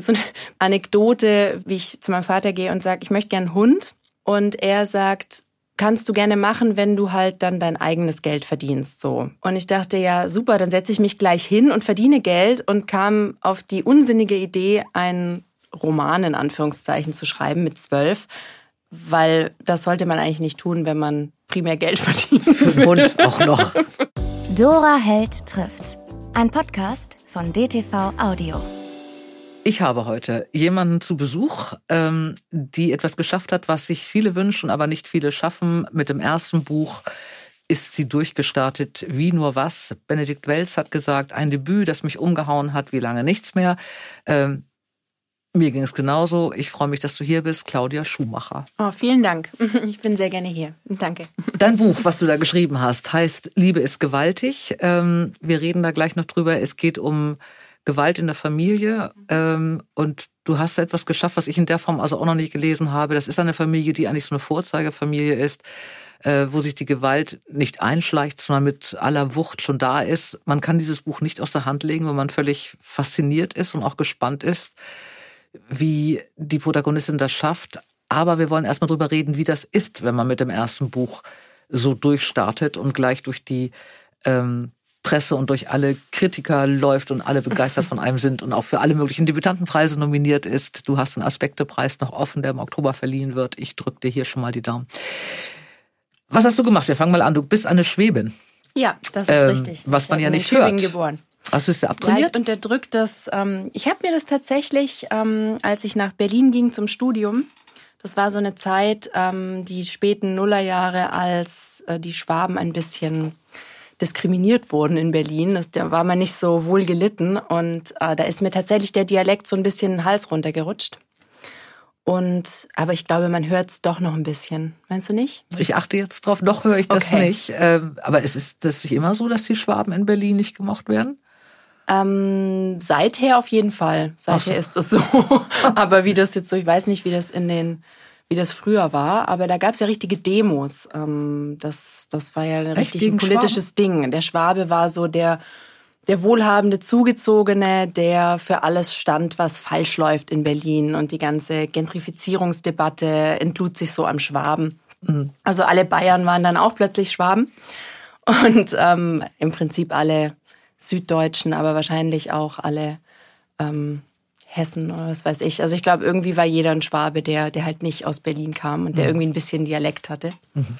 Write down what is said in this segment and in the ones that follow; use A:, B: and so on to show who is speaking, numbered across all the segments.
A: so eine Anekdote, wie ich zu meinem Vater gehe und sage, ich möchte gern einen Hund. Und er sagt, kannst du gerne machen, wenn du halt dann dein eigenes Geld verdienst, so. Und ich dachte, ja, super, dann setze ich mich gleich hin und verdiene Geld und kam auf die unsinnige Idee, einen Roman in Anführungszeichen zu schreiben mit zwölf, weil das sollte man eigentlich nicht tun, wenn man primär Geld verdient.
B: Für den Hund auch noch.
C: Dora Held trifft. Ein Podcast von DTV Audio.
B: Ich habe heute jemanden zu Besuch, ähm, die etwas geschafft hat, was sich viele wünschen, aber nicht viele schaffen. Mit dem ersten Buch ist sie durchgestartet wie nur was. Benedikt Welz hat gesagt, ein Debüt, das mich umgehauen hat, wie lange nichts mehr. Ähm, mir ging es genauso. Ich freue mich, dass du hier bist, Claudia Schumacher.
A: Oh, vielen Dank. Ich bin sehr gerne hier. Danke.
B: Dein Buch, was du da geschrieben hast, heißt Liebe ist gewaltig. Ähm, wir reden da gleich noch drüber. Es geht um Gewalt in der Familie. Ähm, und du hast etwas geschafft, was ich in der Form also auch noch nicht gelesen habe. Das ist eine Familie, die eigentlich so eine Vorzeigefamilie ist, äh, wo sich die Gewalt nicht einschleicht, sondern mit aller Wucht schon da ist. Man kann dieses Buch nicht aus der Hand legen, weil man völlig fasziniert ist und auch gespannt ist, wie die Protagonistin das schafft. Aber wir wollen erstmal drüber reden, wie das ist, wenn man mit dem ersten Buch so durchstartet und gleich durch die ähm, Presse und durch alle Kritiker läuft und alle begeistert von einem sind und auch für alle möglichen Debütantenpreise nominiert ist. Du hast einen Aspektepreis noch offen, der im Oktober verliehen wird. Ich drücke dir hier schon mal die Daumen. Was hast du gemacht? Wir fangen mal an. Du bist eine Schwäbin.
A: Ja, das ist ähm, richtig.
B: Was
A: ich
B: man ja nicht
A: hört.
B: geboren. Hast du es abtrainiert? Ja,
A: ich das. Ähm, ich habe mir das tatsächlich, ähm, als ich nach Berlin ging zum Studium, das war so eine Zeit, ähm, die späten Nullerjahre, als äh, die Schwaben ein bisschen diskriminiert wurden in Berlin. Das, da war man nicht so wohl gelitten und äh, da ist mir tatsächlich der Dialekt so ein bisschen den Hals runtergerutscht. Und aber ich glaube, man hört es doch noch ein bisschen. Meinst du nicht?
B: Ich achte jetzt drauf, noch höre ich das okay. nicht. Ähm, aber ist es das nicht immer so, dass die Schwaben in Berlin nicht gemocht werden?
A: Ähm, seither auf jeden Fall. Seither so. ist das so. aber wie das jetzt so, ich weiß nicht, wie das in den wie das früher war. Aber da gab es ja richtige Demos. Ähm, das, das war ja ein richtig ein politisches Schwaben? Ding. Der Schwabe war so der, der wohlhabende Zugezogene, der für alles stand, was falsch läuft in Berlin. Und die ganze Gentrifizierungsdebatte entlud sich so am Schwaben. Mhm. Also alle Bayern waren dann auch plötzlich Schwaben. Und ähm, im Prinzip alle Süddeutschen, aber wahrscheinlich auch alle ähm, Hessen oder was weiß ich. Also ich glaube, irgendwie war jeder ein Schwabe, der, der halt nicht aus Berlin kam und der mhm. irgendwie ein bisschen Dialekt hatte. Mhm.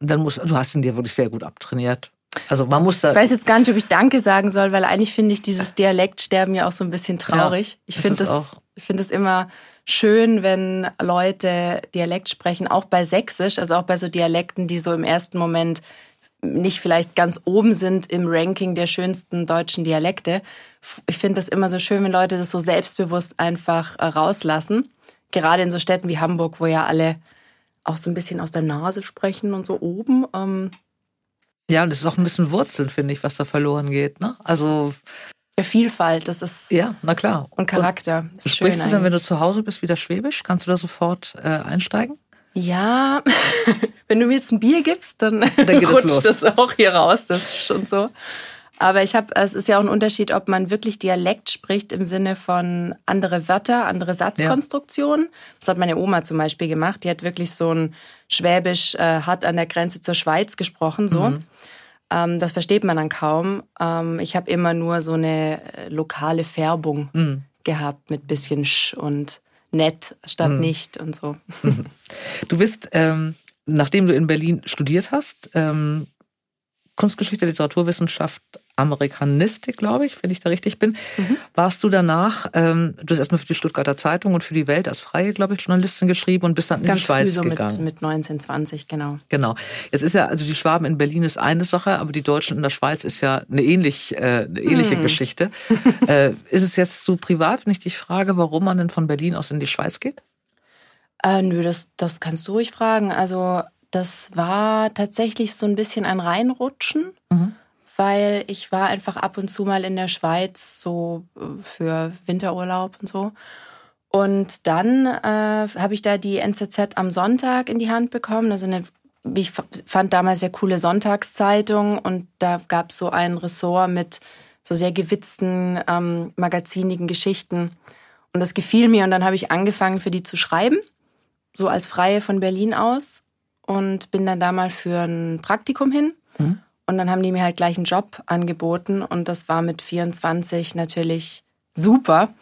B: Dann musst, du hast ihn dir wirklich sehr gut abtrainiert. Also man muss da.
A: Ich weiß jetzt gar nicht, ob ich Danke sagen soll, weil eigentlich finde ich dieses Dialektsterben ja auch so ein bisschen traurig. Ja, ich finde das, das ich finde es immer schön, wenn Leute Dialekt sprechen, auch bei Sächsisch, also auch bei so Dialekten, die so im ersten Moment nicht vielleicht ganz oben sind im Ranking der schönsten deutschen Dialekte. Ich finde das immer so schön, wenn Leute das so selbstbewusst einfach äh, rauslassen. Gerade in so Städten wie Hamburg, wo ja alle auch so ein bisschen aus der Nase sprechen und so oben. Ähm
B: ja, und das ist auch ein bisschen Wurzeln, finde ich, was da verloren geht. Ne? Also
A: Vielfalt, das ist.
B: Ja, na klar.
A: Und Charakter.
B: Und sprichst du dann, wenn du zu Hause bist, wieder Schwäbisch? Kannst du da sofort äh, einsteigen?
A: Ja, wenn du mir jetzt ein Bier gibst, dann, dann rutscht das auch hier raus. Das ist schon so. Aber ich habe, es ist ja auch ein Unterschied, ob man wirklich Dialekt spricht im Sinne von andere Wörter, andere Satzkonstruktionen. Ja. Das hat meine Oma zum Beispiel gemacht. Die hat wirklich so ein Schwäbisch äh, hart an der Grenze zur Schweiz gesprochen. So, mhm. ähm, das versteht man dann kaum. Ähm, ich habe immer nur so eine äh, lokale Färbung mhm. gehabt mit bisschen Sch und nett statt mhm. nicht und so. Mhm.
B: Du bist, ähm, nachdem du in Berlin studiert hast, ähm, Kunstgeschichte, Literaturwissenschaft, Amerikanistik, glaube ich, wenn ich da richtig bin. Mhm. Warst du danach, ähm, du hast erstmal für die Stuttgarter Zeitung und für die Welt als freie, glaube ich, Journalistin geschrieben und bist dann in Ganz die Schweiz früh so gegangen.
A: Mit, mit 19, 20, genau.
B: Genau. Jetzt ist ja, also die Schwaben in Berlin ist eine Sache, aber die Deutschen in der Schweiz ist ja eine, ähnlich, äh, eine ähnliche hm. Geschichte. äh, ist es jetzt so privat, wenn ich dich frage, warum man denn von Berlin aus in die Schweiz geht?
A: Äh, nö, das, das kannst du ruhig fragen. Also das war tatsächlich so ein bisschen ein Reinrutschen. Mhm weil ich war einfach ab und zu mal in der Schweiz so äh, für Winterurlaub und so. Und dann äh, habe ich da die NZZ am Sonntag in die Hand bekommen, also eine, ich fand damals sehr coole Sonntagszeitung und da gab es so ein Ressort mit so sehr gewitzten, ähm, magazinigen Geschichten. Und das gefiel mir und dann habe ich angefangen, für die zu schreiben, so als Freie von Berlin aus und bin dann da mal für ein Praktikum hin. Mhm. Und dann haben die mir halt gleich einen Job angeboten und das war mit 24 natürlich super,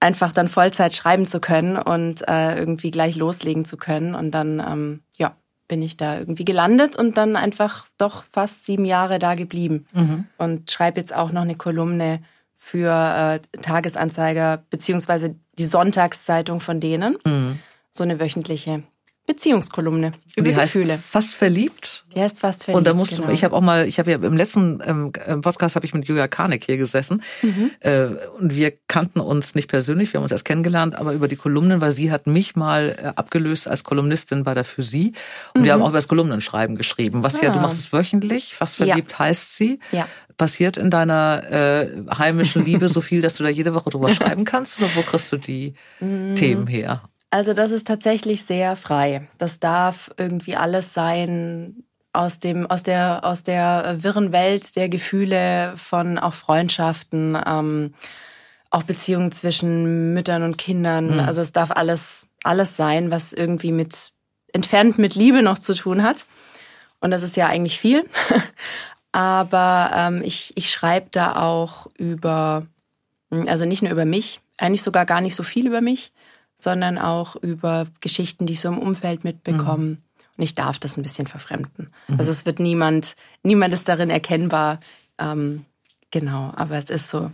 A: einfach dann Vollzeit schreiben zu können und äh, irgendwie gleich loslegen zu können. Und dann, ähm, ja, bin ich da irgendwie gelandet und dann einfach doch fast sieben Jahre da geblieben mhm. und schreibe jetzt auch noch eine Kolumne für äh, Tagesanzeiger beziehungsweise die Sonntagszeitung von denen. Mhm. So eine wöchentliche Beziehungskolumne
B: über die Gefühle. Heißt fast verliebt.
A: Die heißt fast verliebt.
B: Und da musst genau. du, ich habe auch mal, ich habe ja im letzten ähm, Podcast habe ich mit Julia Karnik hier gesessen mhm. äh, und wir kannten uns nicht persönlich, wir haben uns erst kennengelernt, aber über die Kolumnen, weil sie hat mich mal äh, abgelöst als Kolumnistin bei der Physik und mhm. wir haben auch über das Kolumnenschreiben geschrieben. Was ah. ja, du ah. machst es wöchentlich, fast verliebt ja. heißt sie. Ja. Passiert in deiner äh, heimischen Liebe so viel, dass du da jede Woche drüber schreiben kannst oder wo kriegst du die mhm. Themen her?
A: Also das ist tatsächlich sehr frei. Das darf irgendwie alles sein aus dem aus der aus der wirren Welt der Gefühle von auch Freundschaften, ähm, auch Beziehungen zwischen Müttern und Kindern. Mhm. Also es darf alles alles sein, was irgendwie mit entfernt mit Liebe noch zu tun hat. Und das ist ja eigentlich viel. Aber ähm, ich ich schreibe da auch über also nicht nur über mich, eigentlich sogar gar nicht so viel über mich, sondern auch über Geschichten, die ich so im Umfeld mitbekomme. Mhm. Und ich darf das ein bisschen verfremden. Mhm. Also es wird niemand, niemand ist darin erkennbar. Ähm, genau, aber es ist so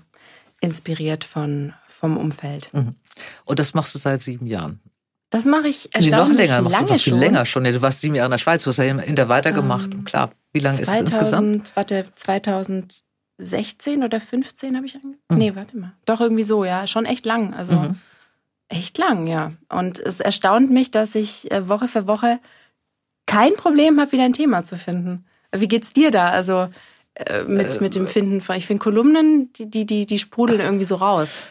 A: inspiriert von, vom Umfeld. Mhm.
B: Und das machst du seit sieben Jahren?
A: Das mache ich erstaunlich nee, noch länger,
B: machst
A: lange
B: du noch viel
A: schon.
B: länger schon. Du warst sieben Jahre in der Schweiz, du hast ja hinter weitergemacht. Ähm, Klar, wie lange 2000, ist es insgesamt?
A: Warte, 2016 oder 15 habe ich angefangen. Mhm. Nee, warte mal. Doch irgendwie so, ja. Schon echt lang. Also mhm. Echt lang, ja. Und es erstaunt mich, dass ich äh, Woche für Woche kein Problem habe, wieder ein Thema zu finden. Wie geht's dir da? Also äh, mit, mit dem Finden von, ich finde Kolumnen, die, die, die, die sprudeln irgendwie so raus.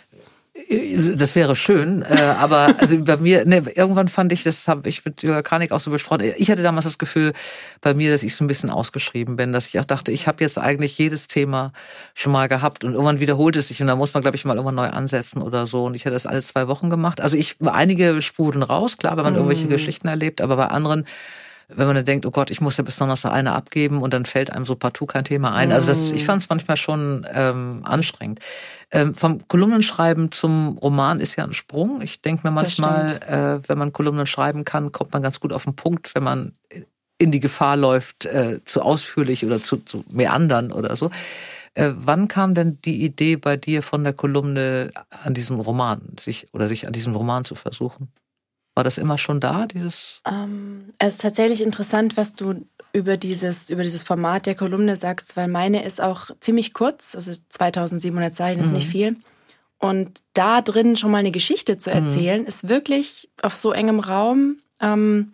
B: Das wäre schön, äh, aber also bei mir, ne, irgendwann fand ich, das habe ich mit Jürgen Karnik auch so besprochen, ich hatte damals das Gefühl bei mir, dass ich so ein bisschen ausgeschrieben bin, dass ich auch dachte, ich habe jetzt eigentlich jedes Thema schon mal gehabt und irgendwann wiederholt es sich und da muss man, glaube ich, mal irgendwann neu ansetzen oder so und ich hatte das alle zwei Wochen gemacht. Also ich, einige sprudeln raus, klar, wenn man mm. irgendwelche Geschichten erlebt, aber bei anderen wenn man dann denkt, oh Gott, ich muss ja bis Donnerstag eine abgeben und dann fällt einem so partout kein Thema ein. Also das, ich fand es manchmal schon ähm, anstrengend. Ähm, vom Kolumnenschreiben zum Roman ist ja ein Sprung. Ich denke mir manchmal, äh, wenn man Kolumnen schreiben kann, kommt man ganz gut auf den Punkt, wenn man in die Gefahr läuft, äh, zu ausführlich oder zu, zu meandern oder so. Äh, wann kam denn die Idee bei dir von der Kolumne an diesem Roman, sich oder sich an diesem Roman zu versuchen? War das immer schon da, dieses?
A: Ähm, es ist tatsächlich interessant, was du über dieses, über dieses Format der Kolumne sagst, weil meine ist auch ziemlich kurz, also 2700 Zeichen ist mhm. nicht viel. Und da drin schon mal eine Geschichte zu mhm. erzählen, mhm. ist wirklich auf so engem Raum, ähm,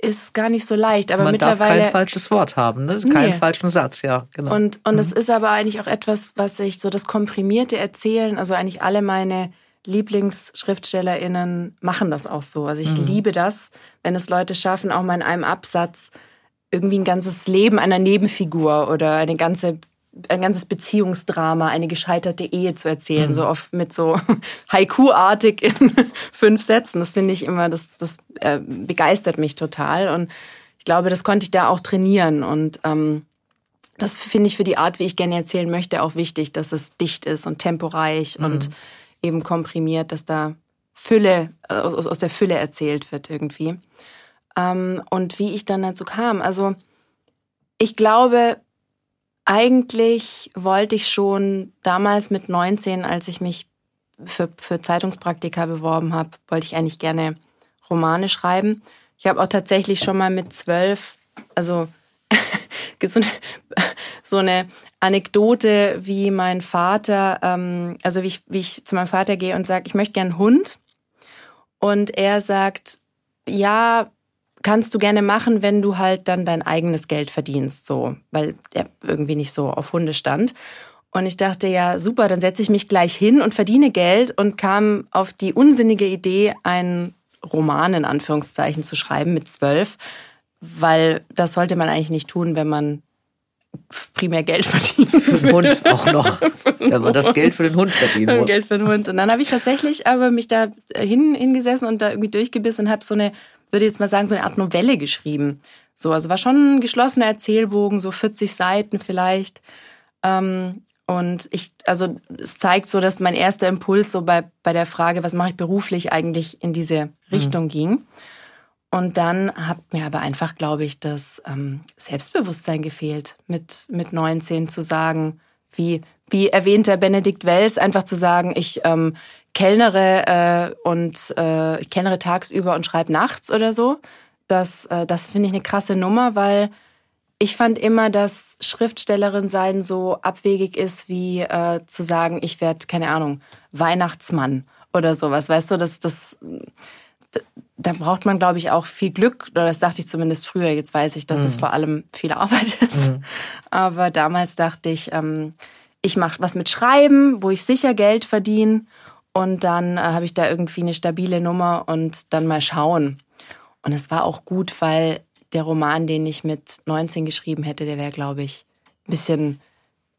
A: ist gar nicht so leicht. Aber
B: Man
A: mittlerweile.
B: darf kein falsches Wort haben, ne? Keinen nee. falschen Satz, ja, genau.
A: Und, und mhm. es ist aber eigentlich auch etwas, was ich so das komprimierte Erzählen, also eigentlich alle meine LieblingsschriftstellerInnen machen das auch so. Also ich mhm. liebe das, wenn es Leute schaffen, auch mal in einem Absatz irgendwie ein ganzes Leben einer Nebenfigur oder eine ganze ein ganzes Beziehungsdrama, eine gescheiterte Ehe zu erzählen, mhm. so oft mit so Haiku-artig in fünf Sätzen. Das finde ich immer, das, das äh, begeistert mich total. Und ich glaube, das konnte ich da auch trainieren. Und ähm, das finde ich für die Art, wie ich gerne erzählen möchte, auch wichtig, dass es dicht ist und temporeich mhm. und eben komprimiert, dass da Fülle, aus, aus der Fülle erzählt wird irgendwie. Ähm, und wie ich dann dazu kam, also ich glaube, eigentlich wollte ich schon damals mit 19, als ich mich für, für Zeitungspraktika beworben habe, wollte ich eigentlich gerne Romane schreiben. Ich habe auch tatsächlich schon mal mit zwölf, also so eine, Anekdote, wie mein Vater, ähm, also wie ich, wie ich zu meinem Vater gehe und sage, ich möchte gern einen Hund. Und er sagt, ja, kannst du gerne machen, wenn du halt dann dein eigenes Geld verdienst, so, weil er irgendwie nicht so auf Hunde stand. Und ich dachte, ja, super, dann setze ich mich gleich hin und verdiene Geld und kam auf die unsinnige Idee, einen Roman in Anführungszeichen zu schreiben mit zwölf, weil das sollte man eigentlich nicht tun, wenn man primär Geld verdienen.
B: Für den Hund auch noch. Wenn man das Geld für den Hund verdienen muss.
A: Geld für den Hund. Und dann habe ich tatsächlich aber mich da hin, hingesessen und da irgendwie durchgebissen und habe so eine, würde jetzt mal sagen, so eine Art Novelle geschrieben. So, also war schon ein geschlossener Erzählbogen, so 40 Seiten vielleicht. Ähm, und ich, also es zeigt so, dass mein erster Impuls so bei, bei der Frage, was mache ich beruflich, eigentlich in diese mhm. Richtung mhm. ging. Und dann hat mir aber einfach, glaube ich, das ähm, Selbstbewusstsein gefehlt, mit, mit 19 zu sagen, wie, wie erwähnt der Benedikt Wells, einfach zu sagen, ich ähm, kellnere äh, und äh, kellnere tagsüber und schreibe nachts oder so. Das, äh, das finde ich eine krasse Nummer, weil ich fand immer, dass Schriftstellerin sein so abwegig ist, wie äh, zu sagen, ich werde, keine Ahnung, Weihnachtsmann oder sowas. Weißt du, das, das, da braucht man, glaube ich, auch viel Glück. Oder das dachte ich zumindest früher. Jetzt weiß ich, dass mhm. es vor allem viel Arbeit ist. Mhm. Aber damals dachte ich, ähm, ich mache was mit Schreiben, wo ich sicher Geld verdiene. Und dann äh, habe ich da irgendwie eine stabile Nummer und dann mal schauen. Und es war auch gut, weil der Roman, den ich mit 19 geschrieben hätte, der wäre, glaube ich, ein bisschen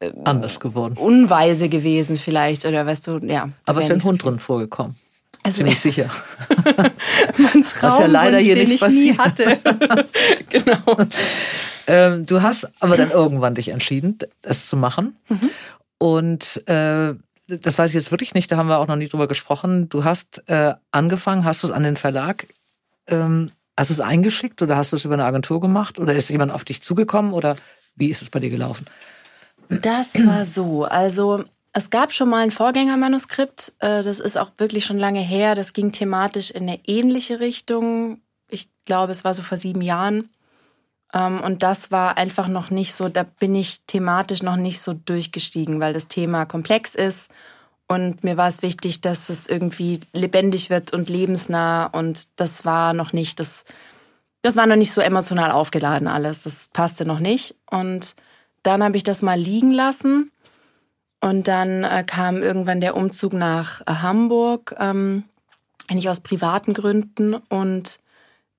B: äh, anders geworden.
A: Unweise gewesen vielleicht oder weißt du, ja.
B: Aber es wäre ein Hund drin vorgekommen. Also Ziemlich sicher.
A: mein Traum, Was ja leider hier den nicht ich passiert. nie hatte. genau.
B: Ähm, du hast aber dann irgendwann dich entschieden, es zu machen. Mhm. Und äh, das weiß ich jetzt wirklich nicht, da haben wir auch noch nie drüber gesprochen. Du hast äh, angefangen, hast du es an den Verlag ähm, Hast du es eingeschickt oder hast du es über eine Agentur gemacht oder ist jemand auf dich zugekommen oder wie ist es bei dir gelaufen?
A: Das war so. Also es gab schon mal ein Vorgängermanuskript. Äh, das ist auch wirklich schon lange her. Das ging thematisch in eine ähnliche Richtung. Ich glaube, es war so vor sieben Jahren. Ähm, und das war einfach noch nicht so, da bin ich thematisch noch nicht so durchgestiegen, weil das Thema komplex ist und mir war es wichtig, dass es irgendwie lebendig wird und lebensnah. Und das war noch nicht, das, das war noch nicht so emotional aufgeladen alles. Das passte noch nicht. Und dann habe ich das mal liegen lassen. Und dann äh, kam irgendwann der Umzug nach äh, Hamburg, ähm, eigentlich aus privaten Gründen. Und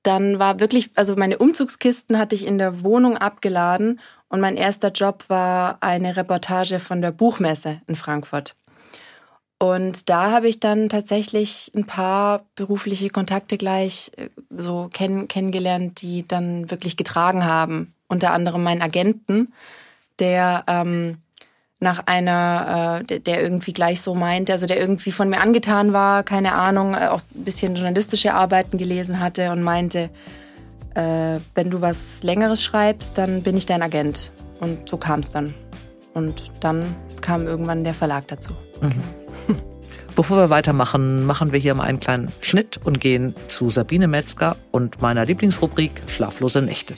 A: dann war wirklich, also meine Umzugskisten hatte ich in der Wohnung abgeladen. Und mein erster Job war eine Reportage von der Buchmesse in Frankfurt. Und da habe ich dann tatsächlich ein paar berufliche Kontakte gleich äh, so kenn kennengelernt, die dann wirklich getragen haben. Unter anderem meinen Agenten, der ähm, nach einer, äh, der irgendwie gleich so meinte, also der irgendwie von mir angetan war, keine Ahnung, äh, auch ein bisschen journalistische Arbeiten gelesen hatte und meinte, äh, wenn du was Längeres schreibst, dann bin ich dein Agent. Und so kam es dann. Und dann kam irgendwann der Verlag dazu. Mhm.
B: Bevor wir weitermachen, machen wir hier mal einen kleinen Schnitt und gehen zu Sabine Metzger und meiner Lieblingsrubrik Schlaflose Nächte.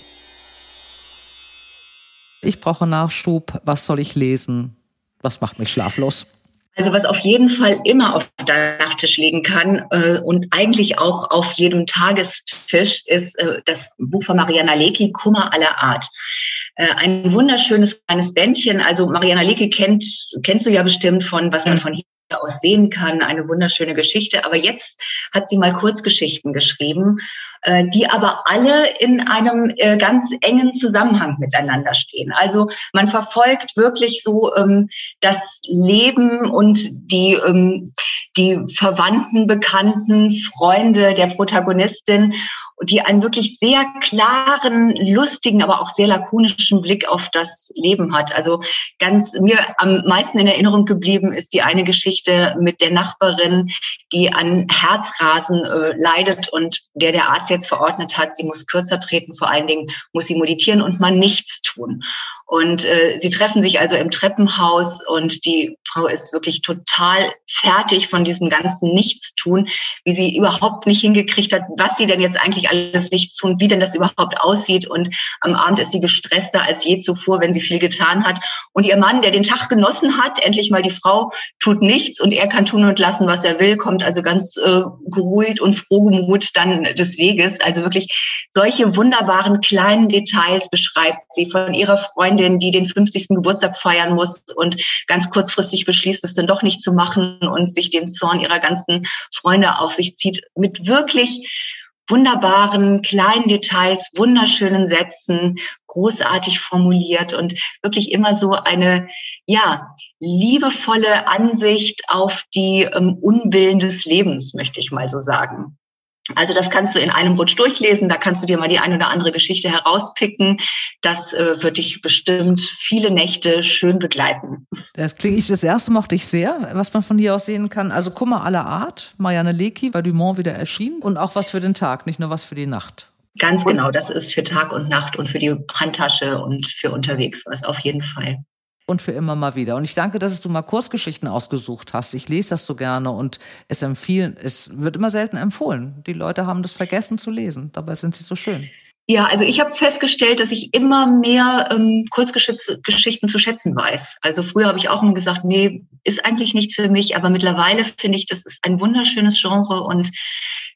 B: Ich brauche Nachschub. Was soll ich lesen? Was macht mich schlaflos?
D: Also was auf jeden Fall immer auf deinem Nachttisch liegen kann äh, und eigentlich auch auf jedem Tagestisch ist äh, das Buch von Mariana Lecki, Kummer aller Art. Äh, ein wunderschönes kleines Bändchen. Also Mariana Lecki kennt, kennst du ja bestimmt von, was man von hier aus sehen kann. Eine wunderschöne Geschichte. Aber jetzt hat sie mal Kurzgeschichten geschrieben, äh, die aber alle in einem äh, ganz engen Zusammenhang miteinander stehen. Also man verfolgt wirklich so ähm, das Leben und die, ähm, die Verwandten, Bekannten, Freunde der Protagonistin die einen wirklich sehr klaren, lustigen, aber auch sehr lakonischen Blick auf das Leben hat. Also ganz mir am meisten in Erinnerung geblieben ist die eine Geschichte mit der Nachbarin, die an Herzrasen äh, leidet und der der Arzt jetzt verordnet hat, sie muss kürzer treten, vor allen Dingen muss sie meditieren und mal nichts tun. Und äh, sie treffen sich also im Treppenhaus und die Frau ist wirklich total fertig von diesem ganzen Nichtstun, wie sie überhaupt nicht hingekriegt hat, was sie denn jetzt eigentlich alles nichts tun, wie denn das überhaupt aussieht. Und am Abend ist sie gestresster als je zuvor, wenn sie viel getan hat. Und ihr Mann, der den Tag genossen hat, endlich mal die Frau tut nichts und er kann tun und lassen, was er will, kommt also ganz äh, geruhigt und frohgemut dann des Weges. Also wirklich solche wunderbaren kleinen Details beschreibt sie von ihrer Freundin Freundin, die den 50. Geburtstag feiern muss und ganz kurzfristig beschließt, es dann doch nicht zu machen und sich den Zorn ihrer ganzen Freunde auf sich zieht, mit wirklich wunderbaren kleinen Details, wunderschönen Sätzen, großartig formuliert und wirklich immer so eine, ja, liebevolle Ansicht auf die ähm, Unbillen des Lebens, möchte ich mal so sagen. Also das kannst du in einem Rutsch durchlesen, da kannst du dir mal die eine oder andere Geschichte herauspicken. Das äh, wird dich bestimmt viele Nächte schön begleiten.
B: Das klingt ich das erste mochte ich sehr, was man von hier aus sehen kann. Also Kummer aller Art, Marianne Lecki bei Dumont wieder erschienen und auch was für den Tag, nicht nur was für die Nacht.
D: Ganz genau, das ist für Tag und Nacht und für die Handtasche und für unterwegs was auf jeden Fall
B: und für immer mal wieder. Und ich danke, dass du mal Kursgeschichten ausgesucht hast. Ich lese das so gerne und es empfehlen, es wird immer selten empfohlen. Die Leute haben das vergessen zu lesen. Dabei sind sie so schön.
D: Ja, also ich habe festgestellt, dass ich immer mehr ähm, Kurzgeschichten zu schätzen weiß. Also früher habe ich auch immer gesagt, nee, ist eigentlich nichts für mich, aber mittlerweile finde ich, das ist ein wunderschönes Genre und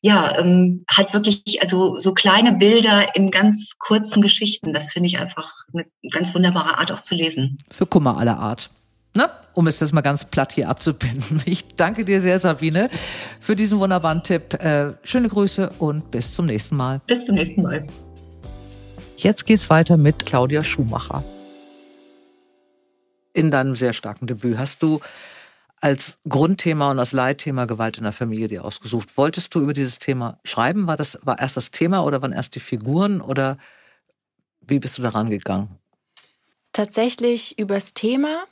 D: ja, ähm, hat wirklich also so kleine Bilder in ganz kurzen Geschichten. Das finde ich einfach eine ganz wunderbare Art auch zu lesen.
B: Für Kummer aller Art. Na, um es das mal ganz platt hier abzubinden. Ich danke dir sehr, Sabine, für diesen wunderbaren Tipp. Äh, schöne Grüße und bis zum nächsten Mal.
D: Bis zum nächsten Mal.
B: Jetzt geht's weiter mit Claudia Schumacher. In deinem sehr starken Debüt hast du als Grundthema und als Leitthema Gewalt in der Familie dir ausgesucht. Wolltest du über dieses Thema schreiben? War das war erst das Thema oder waren erst die Figuren oder wie bist du daran gegangen?
A: Tatsächlich übers Thema,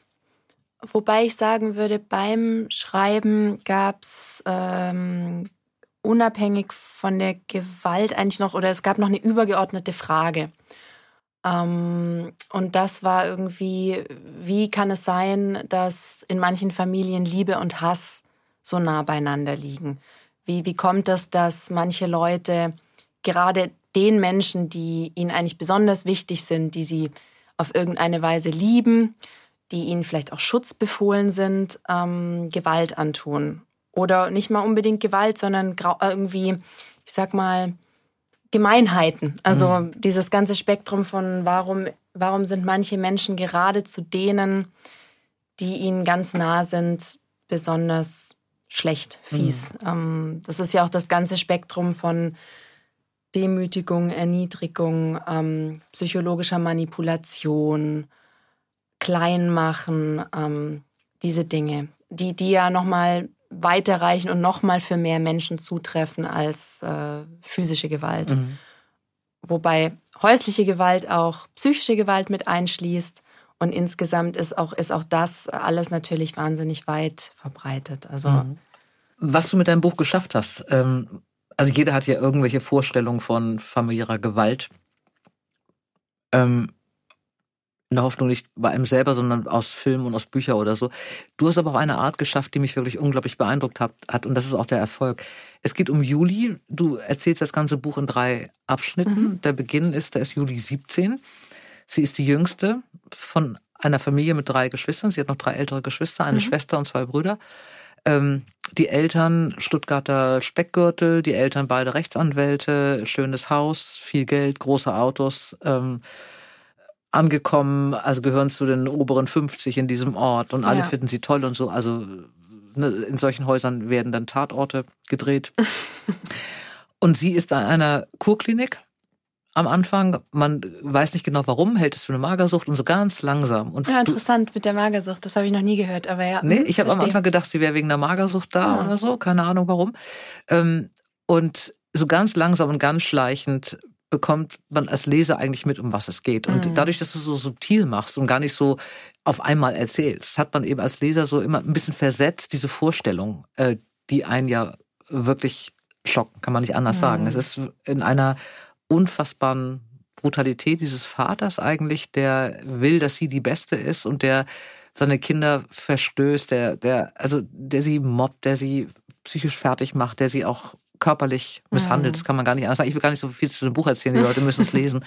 A: wobei ich sagen würde, beim Schreiben gab es ähm, unabhängig von der Gewalt eigentlich noch oder es gab noch eine übergeordnete Frage. Ähm, und das war irgendwie, wie kann es sein, dass in manchen Familien Liebe und Hass so nah beieinander liegen? Wie, wie kommt es, dass manche Leute gerade den Menschen, die ihnen eigentlich besonders wichtig sind, die sie auf irgendeine Weise lieben, die ihnen vielleicht auch schutzbefohlen sind, ähm, Gewalt antun? Oder nicht mal unbedingt Gewalt, sondern irgendwie, ich sag mal, Gemeinheiten. Also mhm. dieses ganze Spektrum von warum, warum sind manche Menschen gerade zu denen, die ihnen ganz nah sind, besonders schlecht, fies. Mhm. Ähm, das ist ja auch das ganze Spektrum von Demütigung, Erniedrigung, ähm, psychologischer Manipulation, Kleinmachen, ähm, diese Dinge, die, die ja nochmal weiterreichen und nochmal für mehr Menschen zutreffen als äh, physische Gewalt. Mhm. Wobei häusliche Gewalt auch psychische Gewalt mit einschließt. Und insgesamt ist auch, ist auch das alles natürlich wahnsinnig weit verbreitet. Also mhm.
B: Was du mit deinem Buch geschafft hast, ähm, also jeder hat ja irgendwelche Vorstellungen von familiärer Gewalt. Ähm, in der Hoffnung nicht bei einem selber, sondern aus Filmen und aus Büchern oder so. Du hast aber auch eine Art geschafft, die mich wirklich unglaublich beeindruckt hat, hat und das ist auch der Erfolg. Es geht um Juli. Du erzählst das ganze Buch in drei Abschnitten. Mhm. Der Beginn ist, da ist Juli 17. Sie ist die jüngste von einer Familie mit drei Geschwistern. Sie hat noch drei ältere Geschwister, eine mhm. Schwester und zwei Brüder. Ähm, die Eltern Stuttgarter Speckgürtel, die Eltern beide Rechtsanwälte, schönes Haus, viel Geld, große Autos. Ähm, angekommen, also gehören zu den oberen 50 in diesem Ort und alle ja. finden sie toll und so. Also ne, in solchen Häusern werden dann Tatorte gedreht. und sie ist an einer Kurklinik am Anfang. Man weiß nicht genau warum, hält es für eine Magersucht und so ganz langsam. Und
A: ja, interessant mit der Magersucht. Das habe ich noch nie gehört, aber ja.
B: Nee, hm, ich habe am Anfang gedacht, sie wäre wegen der Magersucht da ja. oder so. Keine Ahnung warum. Ähm, und so ganz langsam und ganz schleichend bekommt man als Leser eigentlich mit, um was es geht. Und mhm. dadurch, dass du so subtil machst und gar nicht so auf einmal erzählst, hat man eben als Leser so immer ein bisschen versetzt diese Vorstellung, äh, die einen ja wirklich schocken, kann man nicht anders mhm. sagen. Es ist in einer unfassbaren Brutalität dieses Vaters eigentlich, der will, dass sie die Beste ist und der seine Kinder verstößt, der, der, also der sie mobbt, der sie psychisch fertig macht, der sie auch körperlich misshandelt. Mhm. Das kann man gar nicht anders sagen. Ich will gar nicht so viel zu dem Buch erzählen, die Leute müssen es lesen.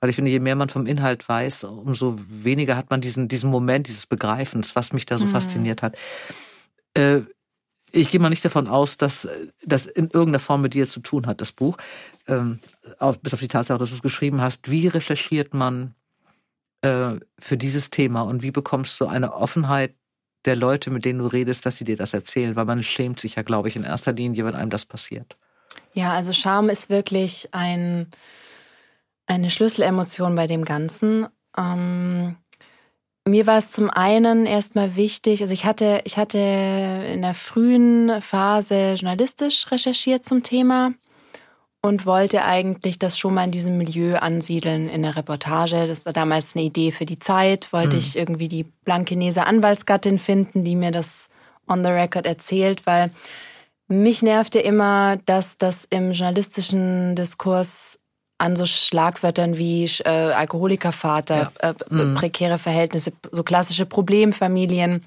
B: Weil ich finde, je mehr man vom Inhalt weiß, umso weniger hat man diesen, diesen Moment dieses Begreifens, was mich da so mhm. fasziniert hat. Äh, ich gehe mal nicht davon aus, dass das in irgendeiner Form mit dir zu tun hat, das Buch. Ähm, auch, bis auf die Tatsache, dass du es geschrieben hast. Wie recherchiert man äh, für dieses Thema und wie bekommst du eine Offenheit der Leute, mit denen du redest, dass sie dir das erzählen, weil man schämt sich ja, glaube ich, in erster Linie, wenn einem das passiert.
A: Ja, also Scham ist wirklich ein, eine Schlüsselemotion bei dem Ganzen. Ähm, mir war es zum einen erstmal wichtig, also ich hatte, ich hatte in der frühen Phase journalistisch recherchiert zum Thema und wollte eigentlich das schon mal in diesem Milieu ansiedeln in der Reportage. Das war damals eine Idee für die Zeit. Wollte mhm. ich irgendwie die blankenese Anwaltsgattin finden, die mir das on the record erzählt, weil mich nervte immer, dass das im journalistischen Diskurs an so Schlagwörtern wie äh, Alkoholikervater, ja. äh, mhm. prekäre Verhältnisse, so klassische Problemfamilien.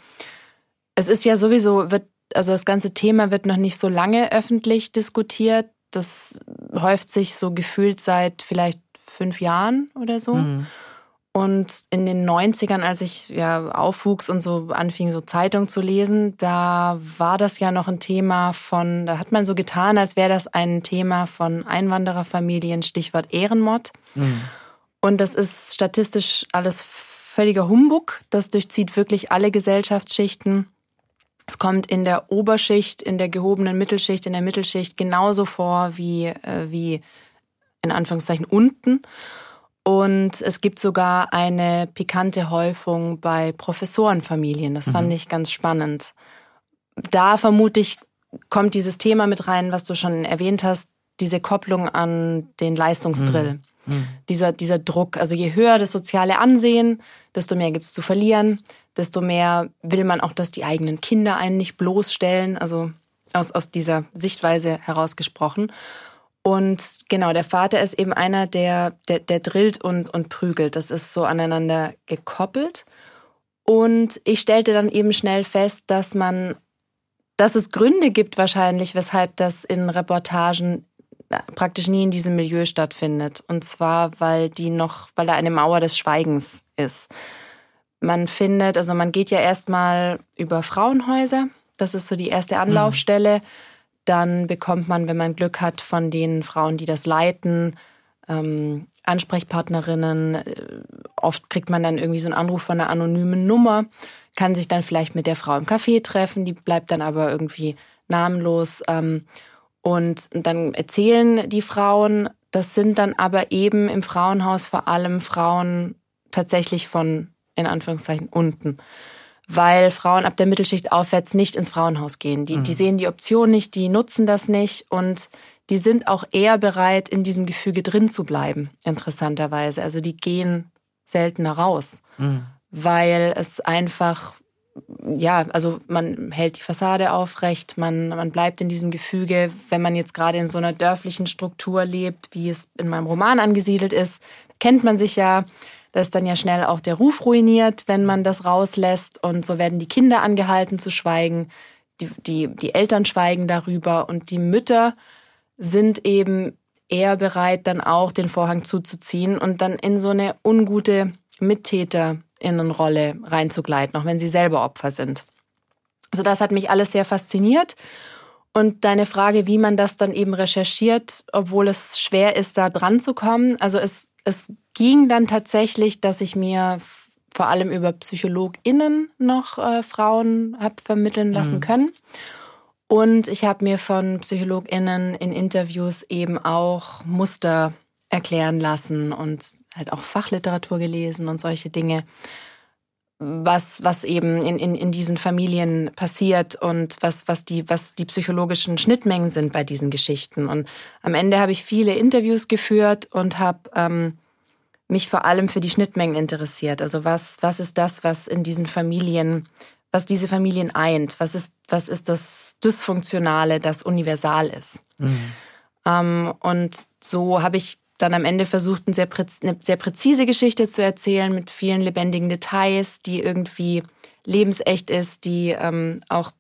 A: Es ist ja sowieso, wird, also das ganze Thema wird noch nicht so lange öffentlich diskutiert. Das häuft sich so gefühlt seit vielleicht fünf Jahren oder so. Mhm. Und in den 90ern, als ich ja aufwuchs und so anfing, so Zeitung zu lesen, da war das ja noch ein Thema von, da hat man so getan, als wäre das ein Thema von Einwandererfamilien, Stichwort Ehrenmord. Mhm. Und das ist statistisch alles völliger Humbug. Das durchzieht wirklich alle Gesellschaftsschichten. Es kommt in der Oberschicht, in der gehobenen Mittelschicht, in der Mittelschicht genauso vor wie, äh, wie in Anführungszeichen unten. Und es gibt sogar eine pikante Häufung bei Professorenfamilien. Das fand mhm. ich ganz spannend. Da vermute ich, kommt dieses Thema mit rein, was du schon erwähnt hast, diese Kopplung an den Leistungsdrill. Mhm. mhm. Dieser, dieser Druck. Also je höher das soziale Ansehen, desto mehr gibt's zu verlieren, desto mehr will man auch, dass die eigenen Kinder einen nicht bloßstellen. Also aus, aus dieser Sichtweise herausgesprochen. Und genau, der Vater ist eben einer, der, der, der drillt und, und prügelt. Das ist so aneinander gekoppelt. Und ich stellte dann eben schnell fest, dass man, dass es Gründe gibt wahrscheinlich, weshalb das in Reportagen praktisch nie in diesem Milieu stattfindet. Und zwar, weil die noch, weil da eine Mauer des Schweigens ist. Man findet, also man geht ja erstmal über Frauenhäuser. Das ist so die erste Anlaufstelle. Mhm dann bekommt man, wenn man Glück hat, von den Frauen, die das leiten, ähm, Ansprechpartnerinnen. Äh, oft kriegt man dann irgendwie so einen Anruf von einer anonymen Nummer, kann sich dann vielleicht mit der Frau im Café treffen, die bleibt dann aber irgendwie namenlos. Ähm, und dann erzählen die Frauen, das sind dann aber eben im Frauenhaus vor allem Frauen tatsächlich von, in Anführungszeichen, unten weil Frauen ab der Mittelschicht aufwärts nicht ins Frauenhaus gehen. Die, mhm. die sehen die Option nicht, die nutzen das nicht und die sind auch eher bereit, in diesem Gefüge drin zu bleiben, interessanterweise. Also die gehen seltener raus, mhm. weil es einfach, ja, also man hält die Fassade aufrecht, man, man bleibt in diesem Gefüge. Wenn man jetzt gerade in so einer dörflichen Struktur lebt, wie es in meinem Roman angesiedelt ist, kennt man sich ja da ist dann ja schnell auch der Ruf ruiniert, wenn man das rauslässt. Und so werden die Kinder angehalten zu schweigen. Die, die, die Eltern schweigen darüber. Und die Mütter sind eben eher bereit, dann auch den Vorhang zuzuziehen und dann in so eine ungute Mittäterinnenrolle reinzugleiten, auch wenn sie selber Opfer sind. Also das hat mich alles sehr fasziniert. Und deine Frage, wie man das dann eben recherchiert, obwohl es schwer ist, da dran zu kommen. Also es, es ging dann tatsächlich, dass ich mir vor allem über PsychologInnen noch äh, Frauen habe vermitteln lassen mhm. können. Und ich habe mir von PsychologInnen in Interviews eben auch Muster erklären lassen und halt auch Fachliteratur gelesen und solche Dinge, was, was eben in, in, in diesen Familien passiert und was, was, die, was die psychologischen Schnittmengen sind bei diesen Geschichten. Und am Ende habe ich viele Interviews geführt und habe ähm, mich vor allem für die Schnittmengen interessiert. Also was, was ist das, was in diesen Familien, was diese Familien eint? Was ist, was ist das Dysfunktionale, das universal ist? Mhm. Ähm, und so habe ich dann am Ende versucht, eine sehr, eine sehr präzise Geschichte zu erzählen mit vielen lebendigen Details, die irgendwie lebensecht ist, die ähm, auch